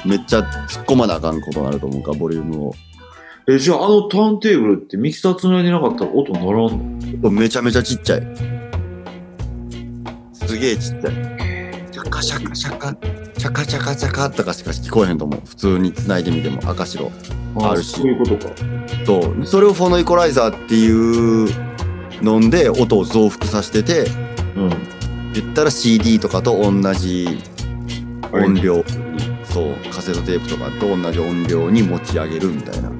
めっちゃ突っ込まなあかんことになると思うから、ボリュームを。え、じゃああのターンテーブルってミキサーつないでなかったら音ならんの？めちゃめちゃちっちゃい。すげえちっちゃい。シャカシャカシャカ、チャカチャカチャカとかしか聞こえへんと思う。普通に繋いでみても赤白。あるしそういうことか。と、それをフォノイコライザーっていうので音を増幅させてて、うん。言ったら CD とかと同じ音量に、そう、カセットテープとかと同じ音量に持ち上げるみたいな。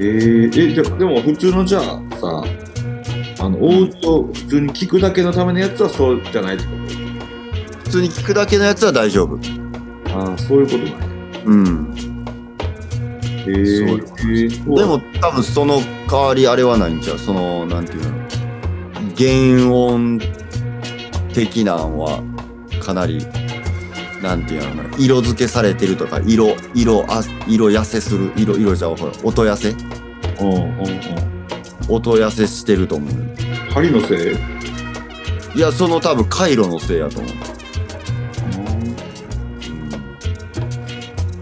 えー、え、ででも普通のじゃあさ、あの、オーディオ普通に聞くだけのためのやつはそうじゃないってこ普通に聞くだけのやつは大丈夫。とああ、そういうことなんや。うん。えー、そうえーでも多分その代わりあれはないんちゃう？その、なんていうの？原音的なんはかなり、なんていうのかな色付けされてるとか、色、色、あ色痩せする、色、色じゃん、ほら、音痩せうんうんうん。音痩せしてると思う。針のせい？いや、その多分回路のせいやと思う。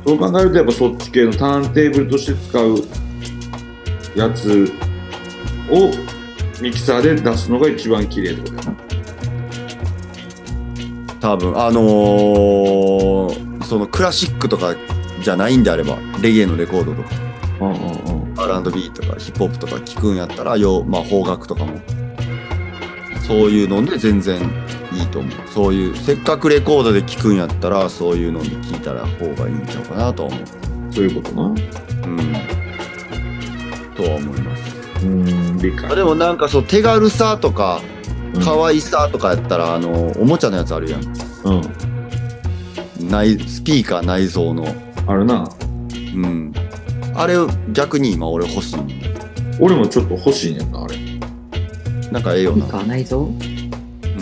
そう考えるとやっぱそっち系のターンテーブルとして使うやつをミキサーで出すのが一番綺麗ってことだよ多分、あのーそのクラシックとかじゃないんであれば、レゲエのレコードとか、な。うんうんうん。R&B とかヒップホップとか聞くんやったら、よう、まあ邦楽とかも、そういうので全然いいと思う。そういう、せっかくレコードで聞くんやったら、そういうので聞いたら方がいいんちゃうかなとは思う。そういうことな。うん。とは思います。うん、理解。でもなんかそう、手軽さとか、うん可愛さとかやったら、あの、おもちゃのやつあるやん。うん。内、スピーカー内蔵の。あるな。うん。あれ、逆に今俺欲しい。俺もちょっと欲しいねんな、あれ。なんかええよな。いいか内臓うん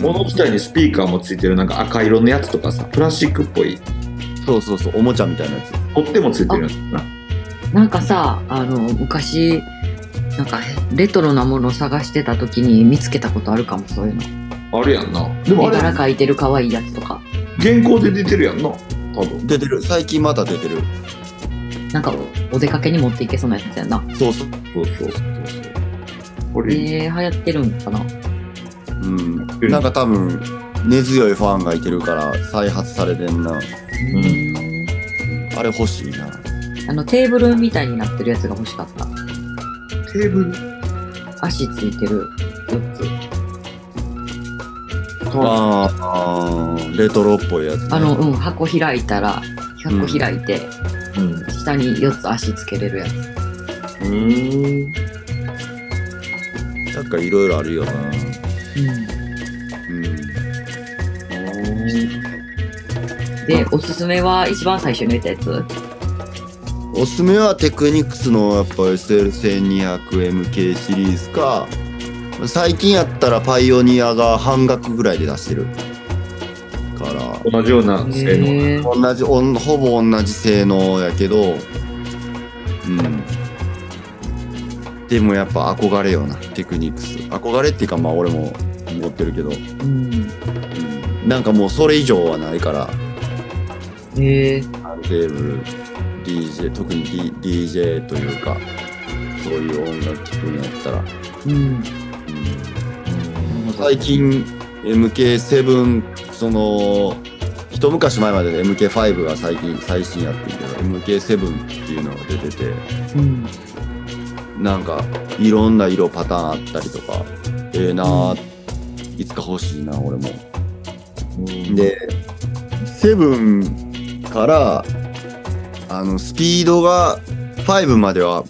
物自体にスピーカーもついてるなんか赤色のやつとかさ、プラスチックっぽい、そうそうそう、おもちゃみたいなやつ。取っ手もついてるやつな。なんかさあの昔なんかレトロなものを探してた時に見つけたことあるかもそういうのあるやんな。でも絵あれ、柄描いてる可愛いやつとか原稿で出てるやんな。多分。出てる。最近また出てる。なんかお出かけに持っていけそうなやつやなそうそう。そうそうそうそう。これ、えー、流行ってるんかなうん。なんか多分、根強いファンがいてるから再発されてんな。うんあれ欲しいな。あのテーブルみたいになってるやつが欲しかったテーブル足ついてる4つあーあー、レトロっぽいやつ、ね。あの、うん、箱開いたら箱開いて、うん。下に4つ足つけれるやつうん。なんかいろいろあるよな。うんうん。でおすすめは一番最初に言ったやつおすすめはテクニクスのやっぱ SL1200MK シリーズか、最近やったらパイオニアが半額ぐらいで出してる。から、同じような性能。同じ、おんほぼ同じ性能やけど、うん。でもやっぱ憧れよな、テクニックス。憧れっていうか、まあ俺も持ってるけど、うん。うんなんかもうそれ以上はないから、へえ。ターンテーブル、DJ、特に、D、DJ というか、そういう音楽聴くんやったら、うん。最近 MK7 その一昔前までで MK5 が最近最新やってるけど MK7 っていうのが出ててうん。なんかいろんな色パターンあったりとかええなあいつか欲しいな俺もで7からあのスピードが5までは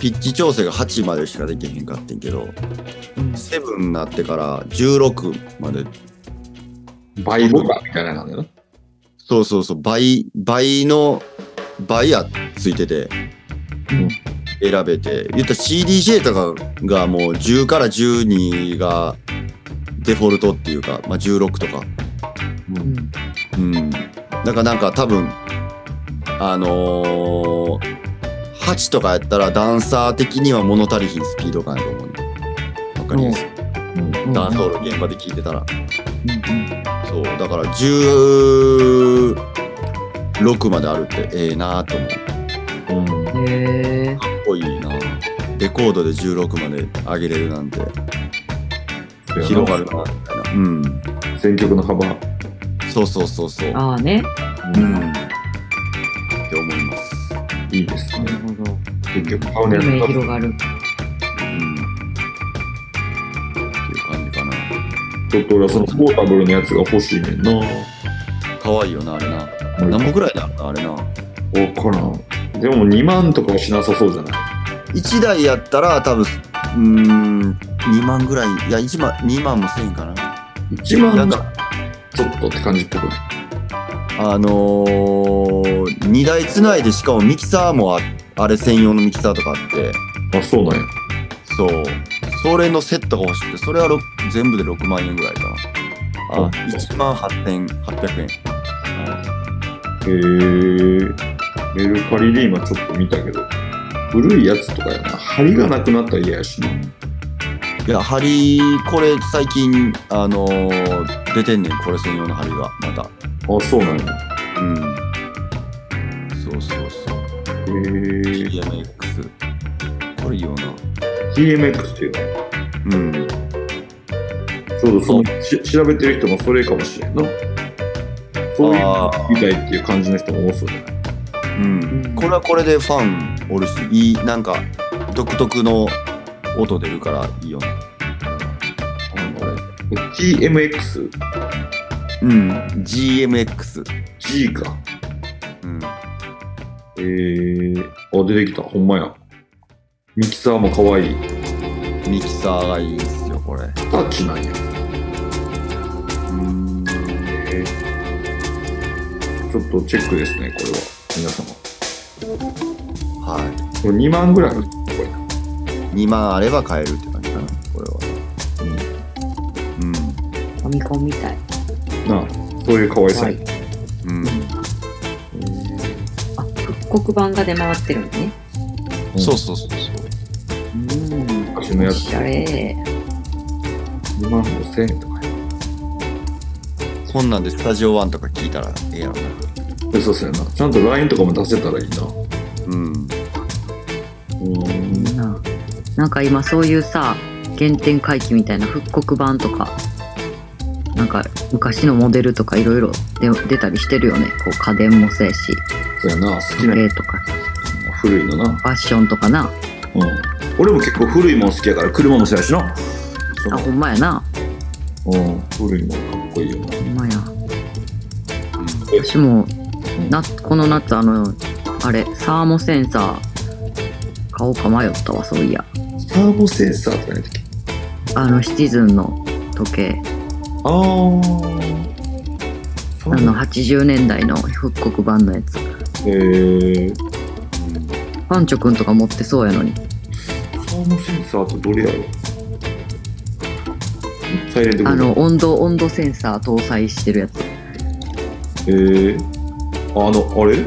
ピッチ調整が8までしかできへんかってんけどうん7になってから16まで倍ボタンみたいなのがあるんだよそうそうそう、倍、倍の、倍やついてて、うん選べて、言ったら CDJ とかがもう10から12がデフォルトっていうか、まあ16とか。な。うん。うん。だからなんか多分、あのー、8とかやったらダンサー的には物足りひんスピード感やと思うね。わかりやすい。うんダンスホール現場で聞いてたら。うんそう、だから16まであるってええなと思う。うんうん。へえ。かっこいいなレコードで16まで上げれるなんて広がるなみたいなうん選曲の幅。そうそうそうそうああね。うん結局買うね夢広がる。うんっていう感じかなちょっと俺はそのポータブルのやつが欲しいねんな。可愛いよなあれな何本ぐらいだろうなあれなわからん。でも2万とかはしなさそうじゃない？1台やったら多分うーん2万ぐらいいや1万2万もせんかな ?1 万なんかちょっとって感じっぽくね。あのー、2台つないでしかもミキサーもああれ専用のミキサーとかあってあ、そうなんや。そう。それのセットが欲しくて、それはろ全部で6万円ぐらいかな。ああ、1万8800円。へー。メルカリで今ちょっと見たけど、古いやつとかやな。針がなくなったら嫌やしな。いや、針、これ最近、あのー出てんねん、これ専用の針が、また。あ、そうなんや。うん。そうそうそう。な。TMX っていうのうん。ちょうどそのし調べてる人もそれかもしれんな。そういうあのみたいっていう感じの人も多そうじゃないうん。これはこれでファンおるし、いい、なんか、独特の音出るからいいよな。あの TMX? うん。GMX。G か。うん。えー、あ、出てきた。ほんまや。ミキサーも可愛い。ミキサーがいいんすよ、これ。タッチなんや。うん。えーちょっとチェックですね、これは。皆様。はこれ2万ぐらいこれ。い。2万あれば買えるって感じかな、これは。うん。ファミコンみたい。なあ、そういう可愛さ。はい刻版が出回ってるのね。うんそうそうそうそう。うん。昔のやつおしゃれ。2万5千円とかこんなんでスタジオワンとか聞いたらええやろな。や。そうそうやな。ちゃんと LINE とかも出せたらいいな。うん。うん。ななんか今そういうさ、原点回帰みたいな復刻版とか、なんか昔のモデルとかいろいろ出たりしてるよね。こう家電もそうやし、そうやな。好き時な計とか、古いのな。ファッションとかな。うん。俺も結構古いもん好きやから、車もそうやしな。あ、ほんまやな。うん。古いもんかっこいいよな。ほんまや。私も、なこの夏あの、あれ、サーモセンサー買おうか迷ったわ、そういや。サーボセンサーとかやったっけ？あの、シチズンの時計。あー。サあの、ーボ80年代の復刻版のやつ。えー、パンチョくんとか持ってそうやのに。サーモセンサーってどれやろ？サイレントあの、温度、温度センサー搭載してるやつ。えー、あの、あれ？も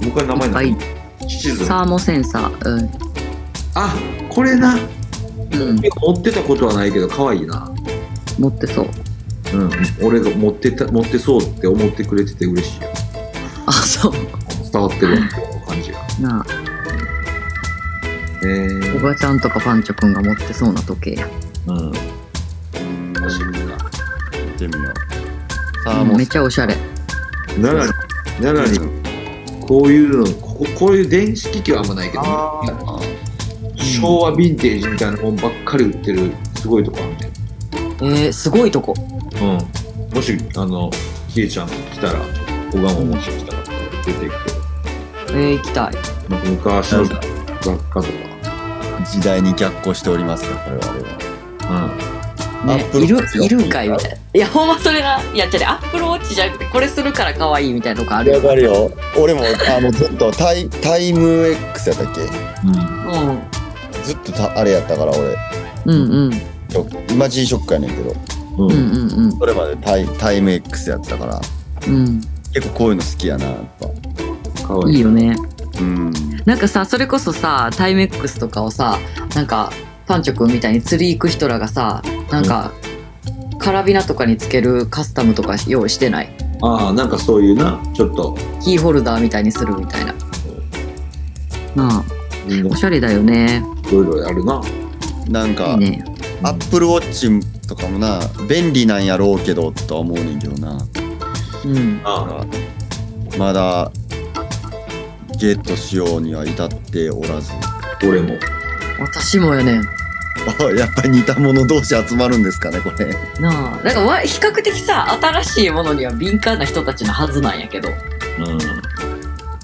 う一回名前いっぱい。サーモセンサー。うん。あ、これな。うん。持ってたことはないけど、可愛いな。持ってそう。うん。俺が持ってた、持ってそうって思ってくれてて嬉しいよ。あ、そう。伝わってる感じが。なあ、えーお。ばちゃんとかパンチョくんが持ってそうな時計や。うん。うん確かにな。見てみよう。さあ、もううんめっちゃおしゃれ。奈良に、奈良に、こういうの、こここういう電子機器はあんまないけど、あ昭和ヴィンテージみたいなもんばっかり売ってるすごいとこあるね。えー、すごいとこ。うん。もし、あの、ひえちゃん来たら、小川ももし来たら出ていくえー、行きたい。けど、なんか昔の雑貨と時代に逆行しておりますよ、これは。俺はか。ねアップ、ルいるウォッチ、いるんかいみたいな。いや、ほんまそれな。いや、じゃあ、アップルウォッチじゃなくて、これするから可愛いみたいなとこあるよ。かるよ。俺も、あの、ずっとタイ、タイム X やったっけ？うん。うん。ずっとたあれやったから、俺。うんうん。ショック今 G ショックやねんけど、うん。うんうんうん。それまでタイタイム X やってたから、うん。結構こういうの好きやな、やっぱ。かわいい。いいよね。うん。なんかさ、それこそさ、タイメックスとかをさ、なんか、パンチョくんみたいに釣り行く人らがさ、なんか、カラビナとかにつけるカスタムとか用意してない？ああ、なんかそういうな、ちょっと、キーホルダーみたいにするみたいな。なあ、みんなおしゃれだよね。いろいろやるな。なんか、いいね。アップルウォッチとかもな、便利なんやろうけど、とは思うねんけどな。うん。あまだ、ゲットしようには至っておらず。あ、俺も。私もよね。あやっぱり似た者同士集まるんですかね、これ。なあ、なんかわ比較的さ、新しいものには敏感な人たちのはずなんやけど。うん。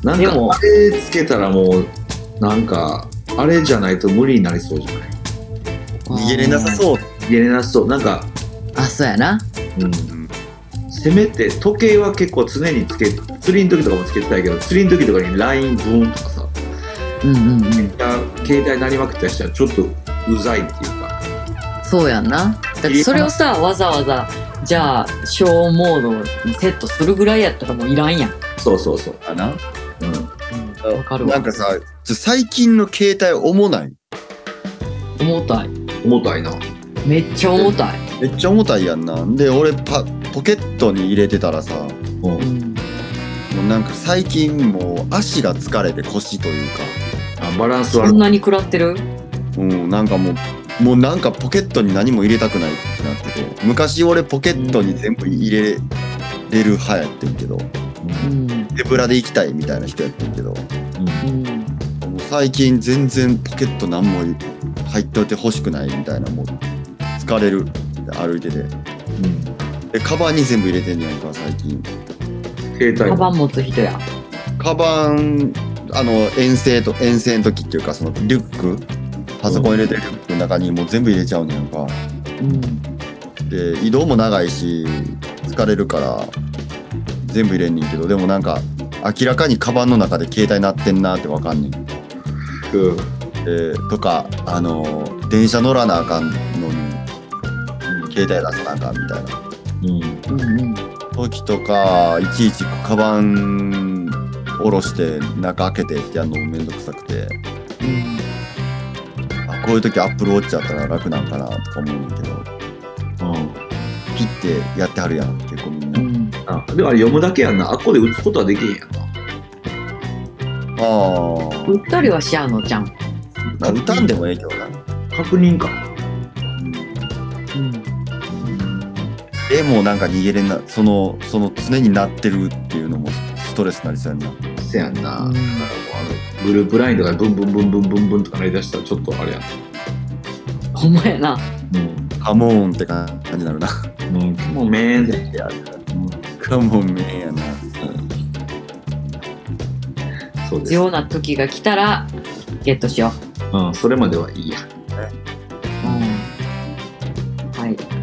なんか、でもあれつけたらもう、なんか、あれじゃないと無理になりそうじゃない？逃げれなさう。そう。逃げれなそう。なんか、あ、そうやな。うんん。せめて、時計は結構常につけ、釣りの時とかもつけてたいけど、釣りの時とかに LINE ブーンとかさ、うんうんうん。いや携帯なりまくったりしたらちょっとうざいっていうか。そうやんな。だってそれをさ、わざわざ、じゃあ、ショーモードにセットするぐらいやったらもういらんやん。そうそうそう。かなうん。うん。わかるわ。なんかさ、最近の携帯重ない？重たい。重たいな。めっちゃ重たい。めっちゃ重たいやんな。で、俺パ、ポケットに入れてたらさ、もうなんか最近もう足が疲れて腰というか、あバランス悪い。そんなに食らってる？うん、なんかもう、もうなんかポケットに何も入れたくないってなってて、昔俺ポケットに全部入れれる派やってんけど、うん。手ぶらで行きたいみたいな人やってんけど、もうん。う最近全然ポケット何も入っといて欲しくないみたいな、もう疲れる歩いてて。うん。で、カバンに全部入れてんねやんか、最近。携帯カバン持つ人や。カバン、あの、遠征と、遠征の時っていうか、そのリュック、パソコン入れてるリュックの中にもう全部入れちゃうねやんか。うん。で、移動も長いし、疲れるから、全部入れんねんけど、でもなんか、明らかにカバンの中で携帯鳴ってんなってわかんねん。うんで、とか、あの、電車乗らなあかんのに、携帯出さなあかんみたいな。うん。うんうん。時とか、いちいちカバン下ろして中開けてってやるのもめんどくさくて、うん。あこういう時アップルウォッチやったら楽なんかなとか思うんだけど、うん。ピッてやってはるやん、結構みんな。うん。あ、でもあれ読むだけやんな。あっこで打つことはできへんやんな。あ売ったりはしちゃうのじゃん。あ、歌んでもええけどな。確認か。でもなんか逃げれんな、その、その常になってるっていうのもストレスになりそうやんな。せやんな。だからもううんあの、グループラインとかでブンブンブンブンブンブンとか鳴り出したらちょっとあれやん。ほんまやな。うん。カモーンって感じになるな。うん。もうめんで。カモンめんやな。そうです。必要な時が来たら、ゲットしようん。それまではいいや。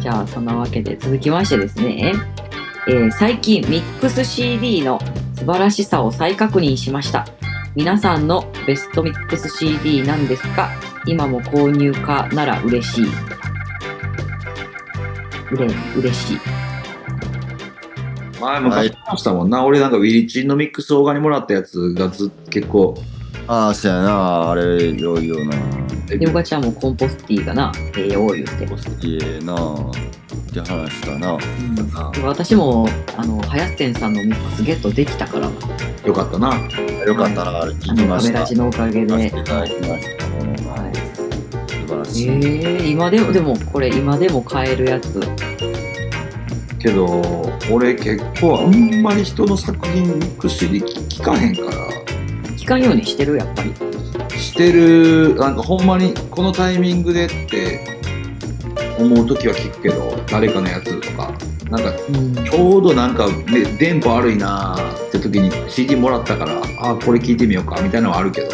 じゃあ、そんなわけで続きましてですね。えー最近ミックス CD の素晴らしさを再確認しました。皆さんのベストミックス CD なんですか？今も購入かなら嬉しい。うれ、嬉しい。前も買いましたもんな。俺なんかウィリチンのミックスオーガにもらったやつがず結構ああ、そうやな。あれ、良いよな。で、おかちゃんもコンポスティがな、ええよ言うて。コスティえな。って話したな。私も、あの、ハヤッセンさんのミックスゲットできたから、よかったな。よかったな、あれ聞きました。カメラジのおかげで。いただきましたね。素晴らしい。えー、今でも、でも、これ今でも買えるやつ。けど、俺結構あんまり人の作品ミックス CD 聞かへんから。聞かんようにしてるやっぱり。してる、なんかほんまにこのタイミングでって思う時は聞くけど、誰かのやつとか、なんかうん。ちょうどなんか、ね、電波悪いなーって時に CD もらったから、あーこれ聞いてみようかみたいなのはあるけど、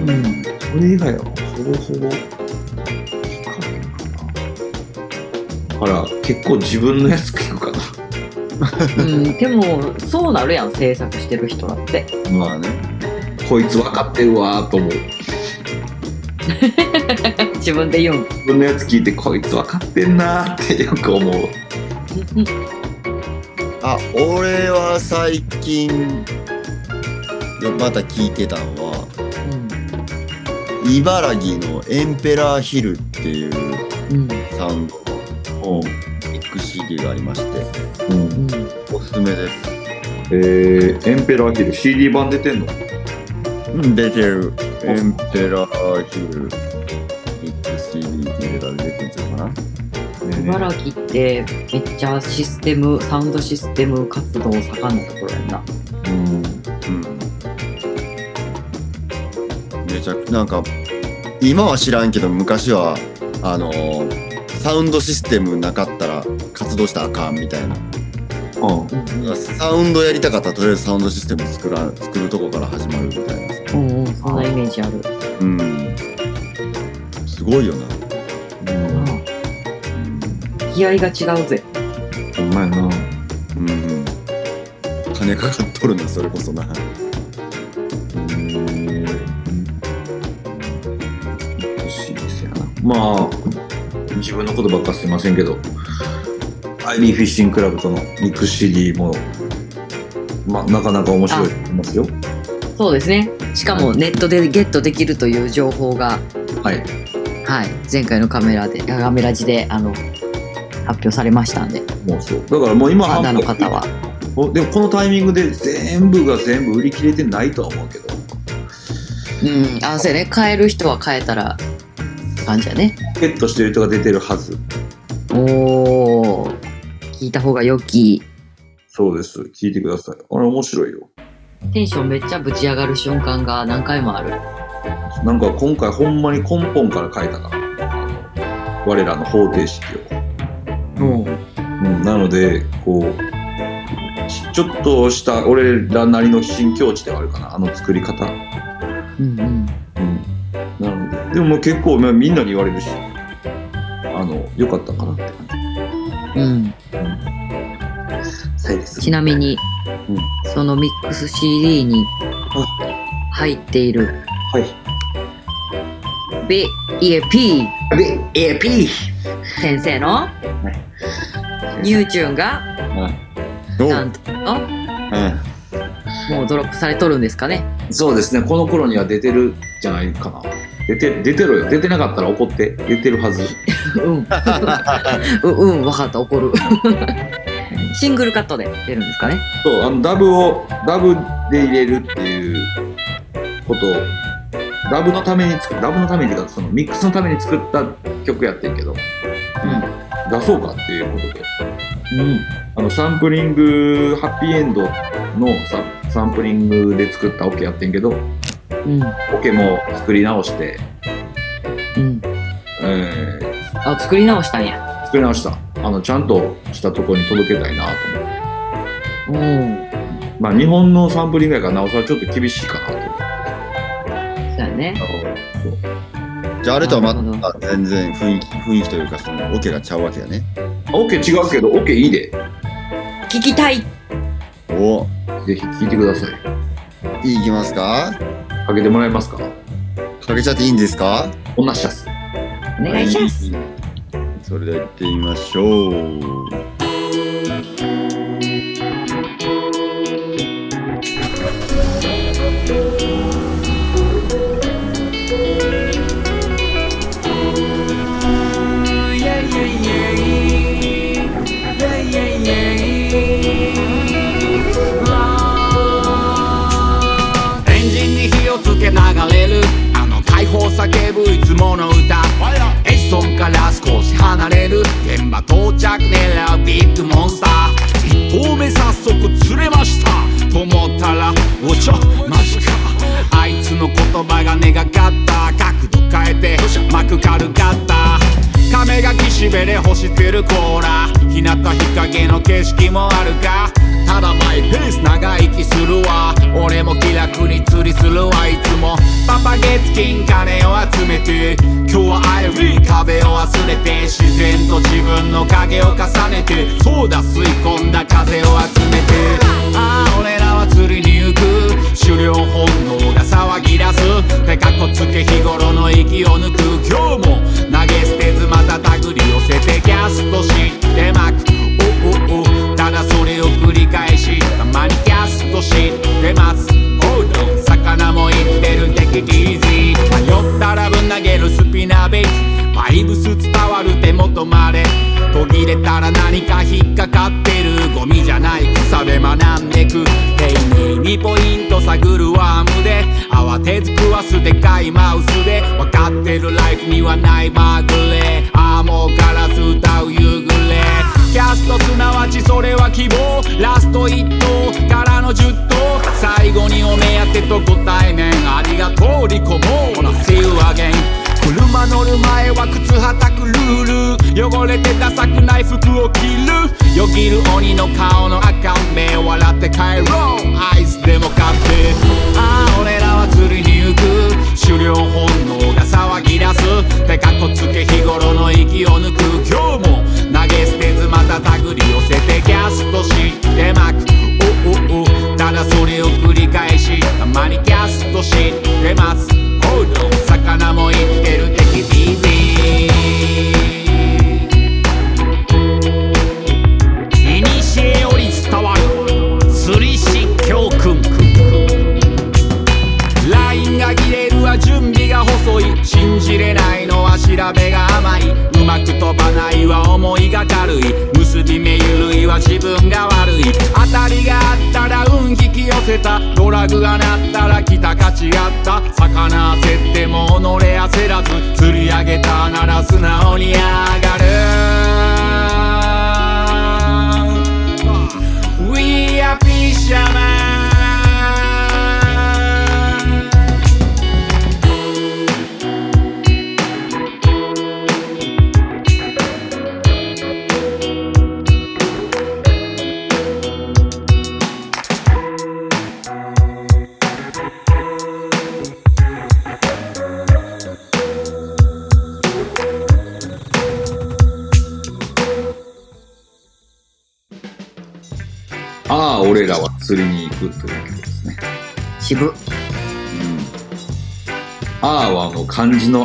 うん。それ以外はほぼほぼ聞かへんかな。だから結構自分のやつ聞くかな。うん、でも、そうなるやん、制作してる人だって。まあね。こいつ分かってるわーと思う。自分で言うん。自分のやつ聞いてこいつ分かってんなーってよく思う。あ、俺は最近、また聞いてたのは、茨城のエンペラーヒルっていううん。サウンドのうんミックス CD がありまして、うんうん。おすすめです。えー、エンペラーヒル CD 版出てんの？うん、出てる。エンペラーヒルミックス CD って入れたら出てくるんちゃうかな。茨城ってめっちゃシステム、サウンドシステム活動盛んなところやんな。うんうん。めちゃくなんか、今は知らんけど、昔は、あのーサウンドシステムなかったら活動したらあかんみたいな。うんうんサウンドやりたかったらとりあえずサウンドシステム作ら作るとこから始まるみたいなさ。うんうん、そんなイメージある。うん。すごいよな。うんうん。気合が違うぜ。ほんまやなうん。金かかっとるな、それこそな。うん欲しいですよなまあ自分のことばっかすいませんけどアイビーフィッシングクラブとのミックス CD もまあなかなか面白いと思いますよ。そうですね。しかもネットでゲットできるという情報が、はい。はい、前回のカメラで、カメラ字で、あの、発表されましたんで、もうそう。だからもう今まだの方は。おでもこのタイミングで全部が全部売り切れてないとは思うけど。うん、あ、そうやね。買える人は買えたら、感じやね。ゲットしてる人が出てるはず。おー、聞いた方が良き。そうです。聞いてください。あれ面白いよ。テンションめっちゃぶち上がる瞬間が何回もある。なんか今回ほんまに根本から変えたから。あの我らの方程式を。うん。うん、なのでこうちちょっとした俺らなりの新境地ではあるかな。あの作り方、うんうん。うん、なのででも結構まあみんなに言われるし。あの良かったかなって。感うん。ちなみに、うんそのミックス CD に入っているはい。B、いえ P で AP 先生のニューチューンがおなんとうん。もうドロップされとるんですかね。そうですね。この頃には出てるじゃないかな出て出てろよ出てなかったら怒って出てるはず うん。うん、うん、分かった、怒る。シングルカットで出るんですかね。そうあのダブをダブで入れるっていうことをダブのために作るダブのためにっていうかそのミックスのために作った曲やってんけど、出そうかっていうことでうん。あのサンプリングハッピーエンドのササンプリングで作ったオケやってんけどうん。オケも作り直して、うん。えあ、作り直したんや。ー作り直したあのちゃんとしたところに届けたいなと思ってうん。まあ日本のサンプリングやからなおさらちょっと厳しいかなと思ってそうやね。そうじゃああれとはまた全然雰囲気、雰囲気というか、その、オケがちゃうわけやね。オケ違うけどオケいいで聞きたい。おぜひ聴いてください。いきますか？かけてもらえますか？かけちゃっていいんですか？おなしゃす。お願いします。はいそれでは行ってみましょう。叫ぶいつもの歌。エジソンから少し離れる。現場到着狙うビッグモンスター。一投目早速釣れました。と思ったらおちょマジか。あいつの言葉が願かった。角度変えて幕軽かった。亀が岸辺で欲してるコーラ。日向日陰の景色もあるかただマイペース長生きするわ。俺も気楽に釣りするわいつも。パパ月金金を集めて今日はアイリー壁を忘れて自然と自分の影を重ねてそうだ吸い込んだ風を集めて。ああ俺らは釣りに行く。狩猟本能が騒ぎ出す。てかっこつけ日頃の息を抜く。今日も投げ捨てずまた手繰り寄せてキャストしてまくおおお。ただそれを繰り返したまにキャストしてます。Hold on 魚も言ってる敵イージー迷ったらぶん投げるスピナーベイトバイブス伝わる手元まで。途切れたら何か引っかかってるゴミじゃない草で学んでく。丁寧にポイント探るワームで。慌てず食わすでかいマウスで。分かってるライフにはないバグレああもうガラス歌う夕キャストすなわちそれは希望ラスト1投からの10投最後にお目当てとご対面ありがとうリコも See you again 車乗る前は靴はたくルール。汚れてダサくない服を着るよぎる鬼の顔の赤目笑って帰ろうアイスでも買ってああ俺らは釣りに行く狩猟本能が騒ぎ出す。てかこつけ日頃の息を抜く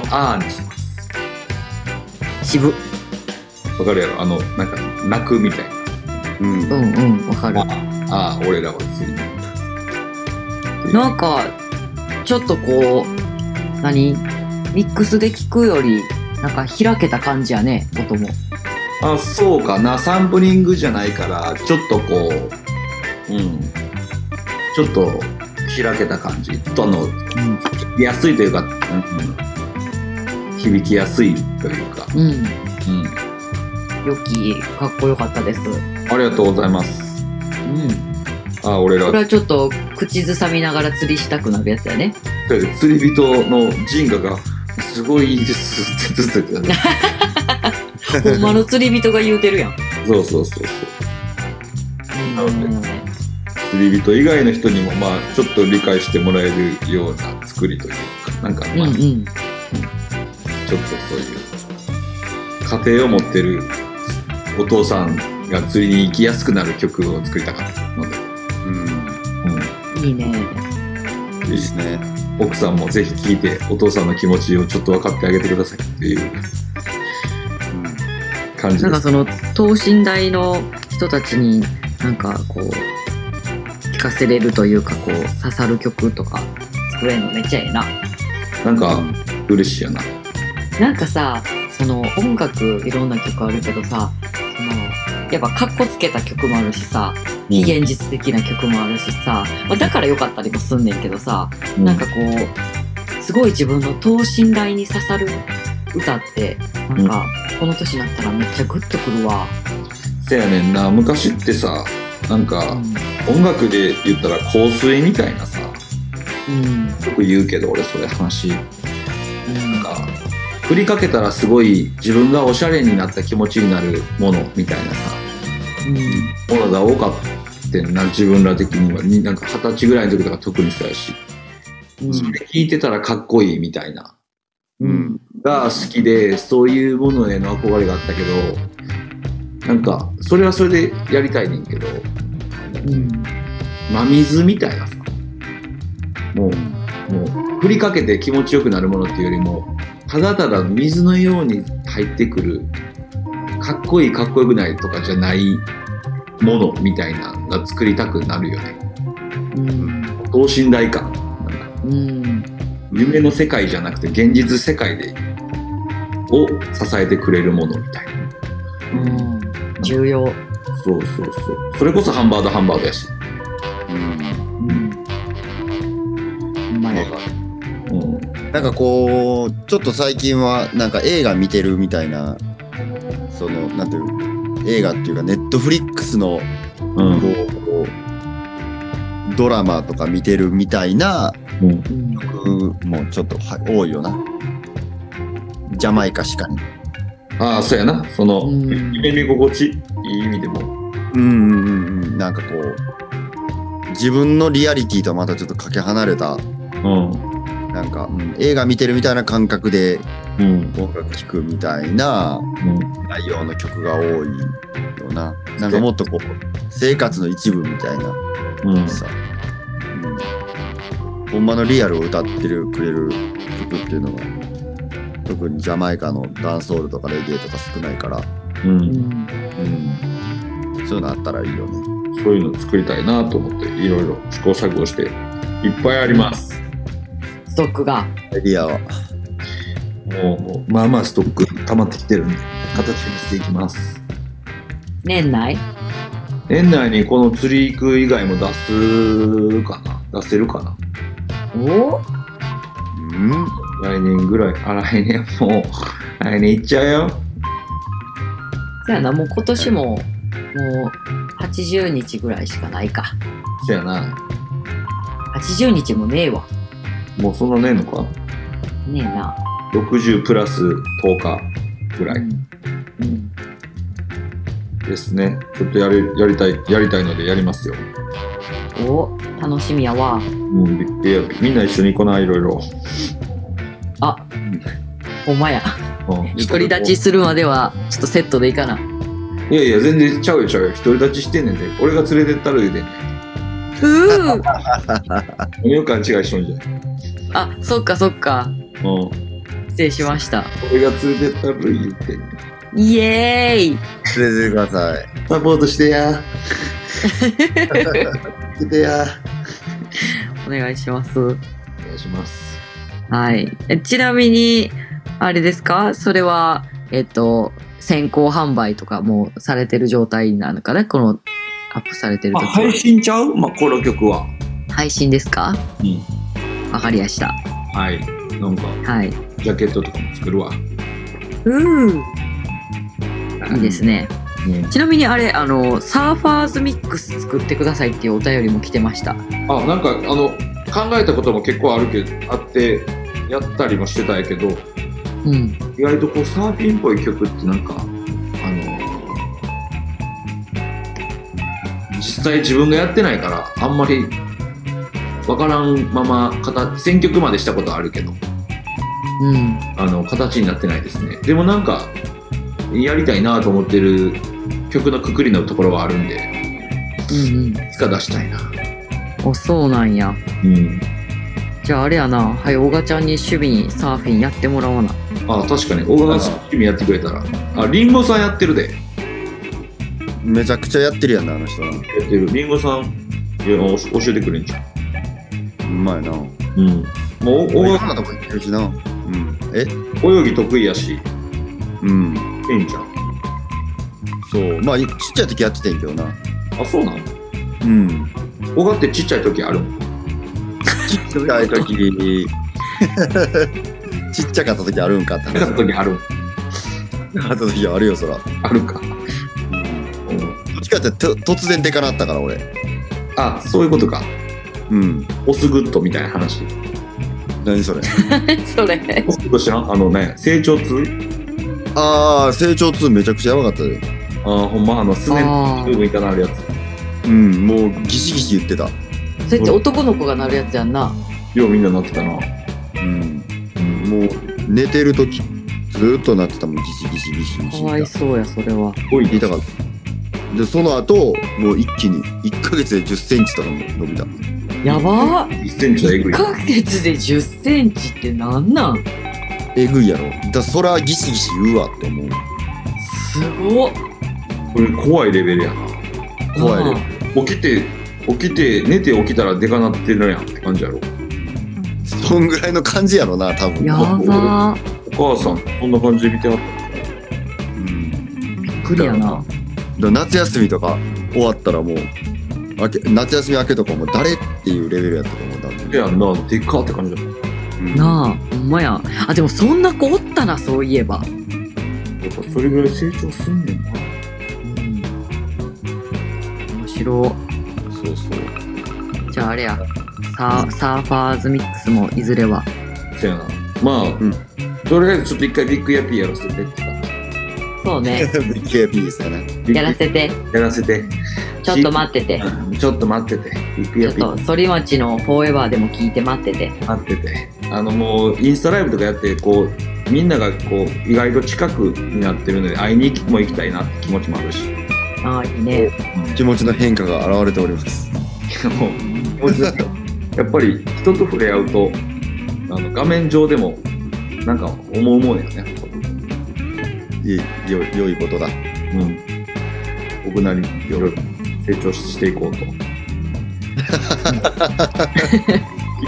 ああにします。渋。わかるやろ？あの、なんか、泣くみたいな。うんうんうん、わかる。ああ、俺らは釣りに。なんか、ちょっとこう、何？ミックスで聞くより、なんか開けた感じやね、音も。あ、そうかな。サンプリングじゃないから、ちょっとこう、うん。ちょっと開けた感じとあの、うん。聞きやすいというか、響きやすいというか、うん。うん。良き、かっこよかったです。ありがとうございます。うん。ああ、俺らこれはちょっと口ずさみながら釣りしたくなるやつやね。釣り人のジンガが、すごいいいですってずっと言って。ほんまの釣り人が言うてるやん。そうそうそうそう。なるほどうん釣り人以外の人にも、まあ、ちょっと理解してもらえるような作りというか、なんか、まあ、うんうん。ちょっとそういう、家庭を持ってるお父さんが釣りに行きやすくなる曲を作りたかったので、うんいいね。うん、いいですね奥さんもぜひ聞いて、お父さんの気持ちをちょっと分かってあげてくださいっていう感じです。なんかその等身大の人たちになんかこう聴かせれるというかこう刺さる曲とか作れるのめっちゃええな。なんか、嬉しいよな。なんかさその音楽いろんな曲あるけどさそのやっぱカッコつけた曲もあるしさ非現実的な曲もあるしさ、まあ、だから良かったりもすんねんけどさ、うん。なんかこすごい自分の等身大に刺さる歌ってなんか、この年になったらめっちゃグッとくるわ、せやねんな。昔ってさなんかう音楽で言ったら香水みたいなさんうん。よく言うけど俺それ話。なん。うんか振りかけたらすごい自分がおしゃれになった気持ちになるものみたいなさものが多かったな自分ら的にはになんか二十歳ぐらいの時とか特にそうやし、うん。それ聞いてたらかっこいいみたいな。うん。が好きでそういうものへの憧れがあったけどなんかそれはそれでやりたいねんけどうん。真水みたいなさ。もうもう振りかけて気持ちよくなるものっていうよりもただただ水のように入ってくるかっこいいかっこよくないとかじゃないものみたいなのが作りたくなるよね。うん。等身大感なんか。うん。夢の世界じゃなくて現実世界でを支えてくれるものみたいな。うん。重要。そうそうそう。それこそハンバードハンバードやし、うん。うん。ほんまや。うん、なんかこう、ちょっと最近はなんか映画見てるみたいな、その、なんていう、映画っていうか、ネットフリックスのうん。こう、ドラマとか見てるみたいなうん。うん曲もちょっとは多いよな。ジャマイカしかに。ああそうやな。そのうん。夢見心地いい意味でも。うんうんうんうん。なんかこう、自分のリアリティとはまたちょっとかけ離れた、うんなんか、うん。映画見てるみたいな感覚でうん。音楽聴くみたいなうん。内容の曲が多いよな。なんかもっとこう、生活の一部みたいな。うん。さ、うん、ほんまのリアルを歌ってるくれる曲っていうのが、特にジャマイカのダンスホールとかレゲエとか少ないから、ううん。んうん、そういうのあったらいいよね。そういうの作りたいなと思っていろいろ試行錯誤していっぱいあります。ストックが。エリアは。もうまあまあストック溜まってきてるんで形にしていきます。年内？年内にこの釣り行く以外も出すかな。出せるかな。お？うん。来年ぐらい。あ来年もう。来年行っちゃうよ。そやな。もう今年ももう80日ぐらいしかないか。そやな。80日もねえわもうそんなねえのか？ねえな。60プラス10日ぐらい。うん。ですね。ちょっとやりやりたいやりたいのでやりますよ。お楽しみやわ。うんでいやみんな一緒に行こないろいろ。あほんまや。うん。独り立ちするまではちょっとセットでいいかな。いやいや全然ちゃうよちゃうよ。独り立ちしてんねんで。俺が連れてったら言うてんねんふう。よく勘違いしとんじゃん。あそっかそっか。うん。失礼しました。俺が連れてったら言うて。イエーイ。連れてください。サポートしてや。してや。お願いします。お願いします。はい。えちなみにあれですか？それはえっと先行販売とかもされてる状態なのかな？このアップされてるあ時は。配信ちゃう？まあこの曲は。配信ですか？うん。わかりやした。はい。なんかはい。ジャケットとかも作るわ。うーいいですね。うん。ちなみにあれあのサーファーズミックス作ってくださいっていうお便りも来てました。あなんかあの考えたことも結構あるけどあってやったりもしてたんやけどうん。意外とこうサーフィンっぽい曲ってなんか際自分がやってないからあんまりわからんまま形選曲までしたことあるけど。うん。あの形になってないですね。でもなんかやりたいなと思ってる曲のくくりのところはあるんでうんいつか出したいな。うんおそうなんや。うん。じゃああれやな。はい小賀ちゃんに守備にサーフィンやってもらおうな。あ確かに。小川さん趣味やってくれたら。あリンゴさんやってるでめちゃくちゃやってるやんな、あの人な。やってるリンゴさんいやお教えてくれんじゃんうまいな。うんもういろおんなとこ行ってるしな。うん。え？泳ぎ得意やしうん。いいんじゃんそう。まあ、ちっちゃい時やっててんけどな。あそうなの？うん。小川ってちっちゃい時ある？もんちっちゃい時、ちっちゃかった時あるんかってなかった時ある。ちっちゃかった時あるよ、そら。あるか。ちかってと突然でかなったから、俺。あ、そういうことか。うん。オスグッドみたいな話。何それ？それ。オスグッド知らん？あのね、成長痛？ああ、成長痛めちゃくちゃやばかったで。あーほんま、あの、すねあ部分いかなるやつ。うん、もうギシギシ言ってた。それって男の子がなるやつやんな。ようみんななってたな。うん。もう寝てる時ずーっとなってたもん、ギシギシギシギシ。かわいそうや、それは。おい、痛かった。で、その後、もう一気に、1ヶ月で10センチとかも伸びた。やば1センチはえぐ1い。ヶ月で10センチってなんなん？えぐいやろ。だそらギシギシ言うわって思う。すごっ。これ怖いレベルやな。怖いレベ起きて、起きて、寝て起きたらでかなってるやんって感じやろ。そんぐらいの感じやろな、多分。やばお母さん、そんな感じで見てはった。うん。びっくりやな。夏休みとか終わったらもう、明け夏休み明けとかも誰っていうレベルやったと思う、多分。やんな、でかって感じだった。うんなあ、ほんまや。あ、でもそんな子おったな、そういえば。やっぱそれぐらい成長すんねんな。うん。面白そうそう。い。じゃああれや。サーサーファーズミックスもいずれは。そやな。まあ、んとりあえずちょっと一回ビッグヤピーやらせてって感そうね。KP ですかね。じ。やらせて。やらせて。ちょっと待ってて。うんちょっと待ってて。ビッグちょっヤピーと、反町のフォーエバーでも聞いて待ってて。待ってて。あのもう、インスタライブとかやって、こう、みんながこう、意外と近くになってるので、会いにも行きたいなって気持ちもあるし。ああ、いいね。気持ちの変化が現れております。もう気持ちやっぱり人と触れ合うと、あの画面上でも、なんか思うもんやね。いいよ良いことだ。うん。僕なりにいろいろ成長していこうと。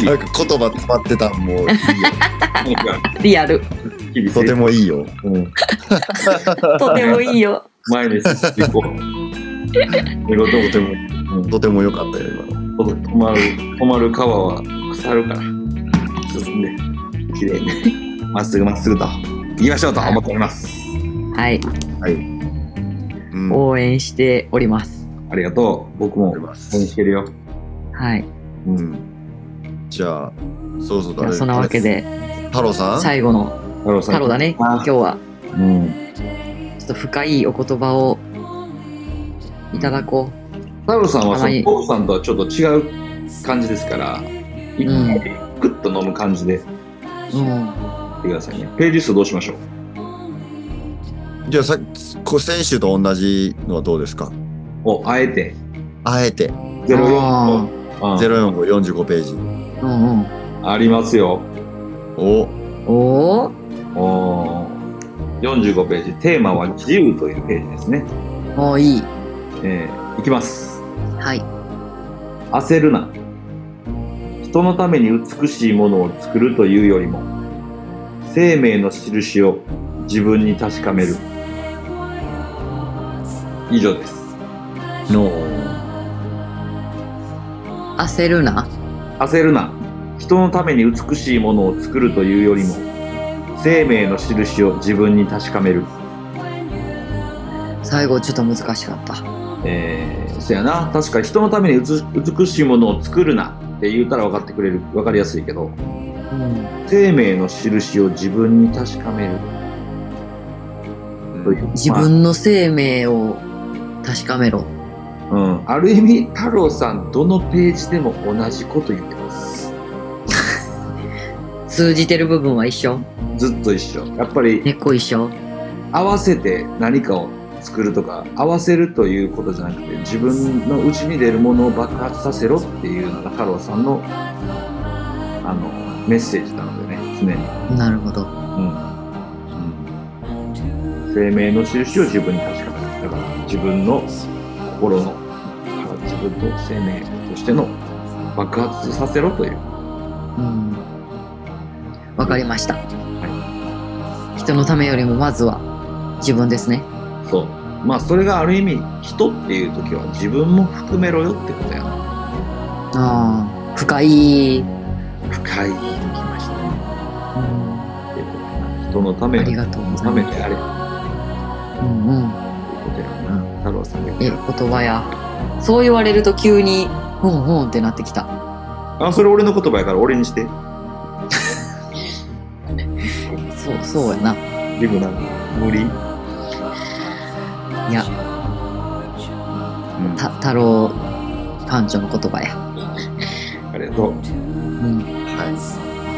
なんか言葉詰まってたんもういいよ。リアル。とてもいいよ。うん、とてもいいよ。前に進んでいこう。とても、うんとても良かったよ、今の。止まる、止まる川は腐るから、進んで、綺麗に、まっすぐまっすぐと、行きましょうと思っております。はい。うん。応援しております。ありがとう。僕も応援ありますしてるよ。はい。うん。じゃあ、そうそうだね。じゃあそんなわけで、太郎さん？最後の太郎さん。太郎だね。今あ日は、うん。ちょっと深いお言葉をいただこ太郎さんはそのたまに父さんとはちょっと違う感じですから、一うん回グッと飲む感じでう。うん。言ってくださいね。ページ数どうしましょう？じゃあさこ先週と同じのはどうですか？お、あえて。あえて04ああ04545ページ。うんうん。ありますよ。おおーおー45ページ。テーマは自由というページですね。もういい。えーいきます。はい。焦るな。人のために美しいものを作るというよりも、生命の印を自分に確かめる。以上です。の焦るな。焦るな。人のために美しいものを作るというよりも、生命の印を自分に確かめる。最後ちょっと難しかった。えー、そやな。確かに人のためにうつ美しいものを作るなって言ったら分かってくれる、分かりやすいけど、うん。生命の印を自分に確かめるという。自分の生命を確かめろ。うん、ある意味太郎さんどのページでも同じこと言ってます。通じてる部分は一緒。ずっと一緒。やっぱり根っこ一緒。合わせて何かを作るとか合わせるということじゃなくて自分の内に出るものを爆発させろっていうのが太郎さんのあのメッセージなのでね常に、なるほど。うん。うん、生命の印を自分に自分の心の自分の生命としての爆発させろといううん。わかりました。人のためよりもまずは自分ですね。そう。まあ、それがある意味、人っていう時は自分も含めろよってことやな。ああ、深い。深いのきましたね。うんえっと人のためありがとうござたいます。うんうん。ことやな太郎さ言葉や。そう言われると急に、うんうんってなってきた。あそれ俺の言葉やから俺にしてそう、そうやな。リブな無理いや、うんた太郎館長の言葉や。ありがとううん。は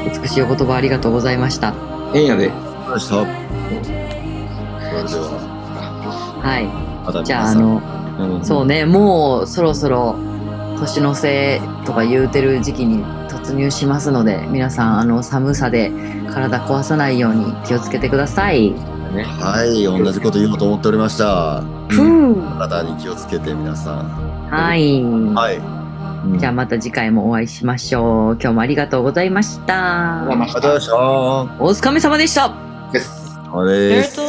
い。美しいお言葉ありがとうございました。変やでわかりました。それでは、はい。じゃあ、あの、うんそうね、もうそろそろ年の瀬とか言うてる時期に突入しますので、皆さん、あの、寒さで体壊さないように気をつけてください。ねはい、同じこと言おうと思っておりました。ふう体に気をつけて皆さん。はい。はい。うんじゃあまた次回もお会いしましょう。今日もありがとうございました。ありがとうございました。お疲れ様でした。ですあれです。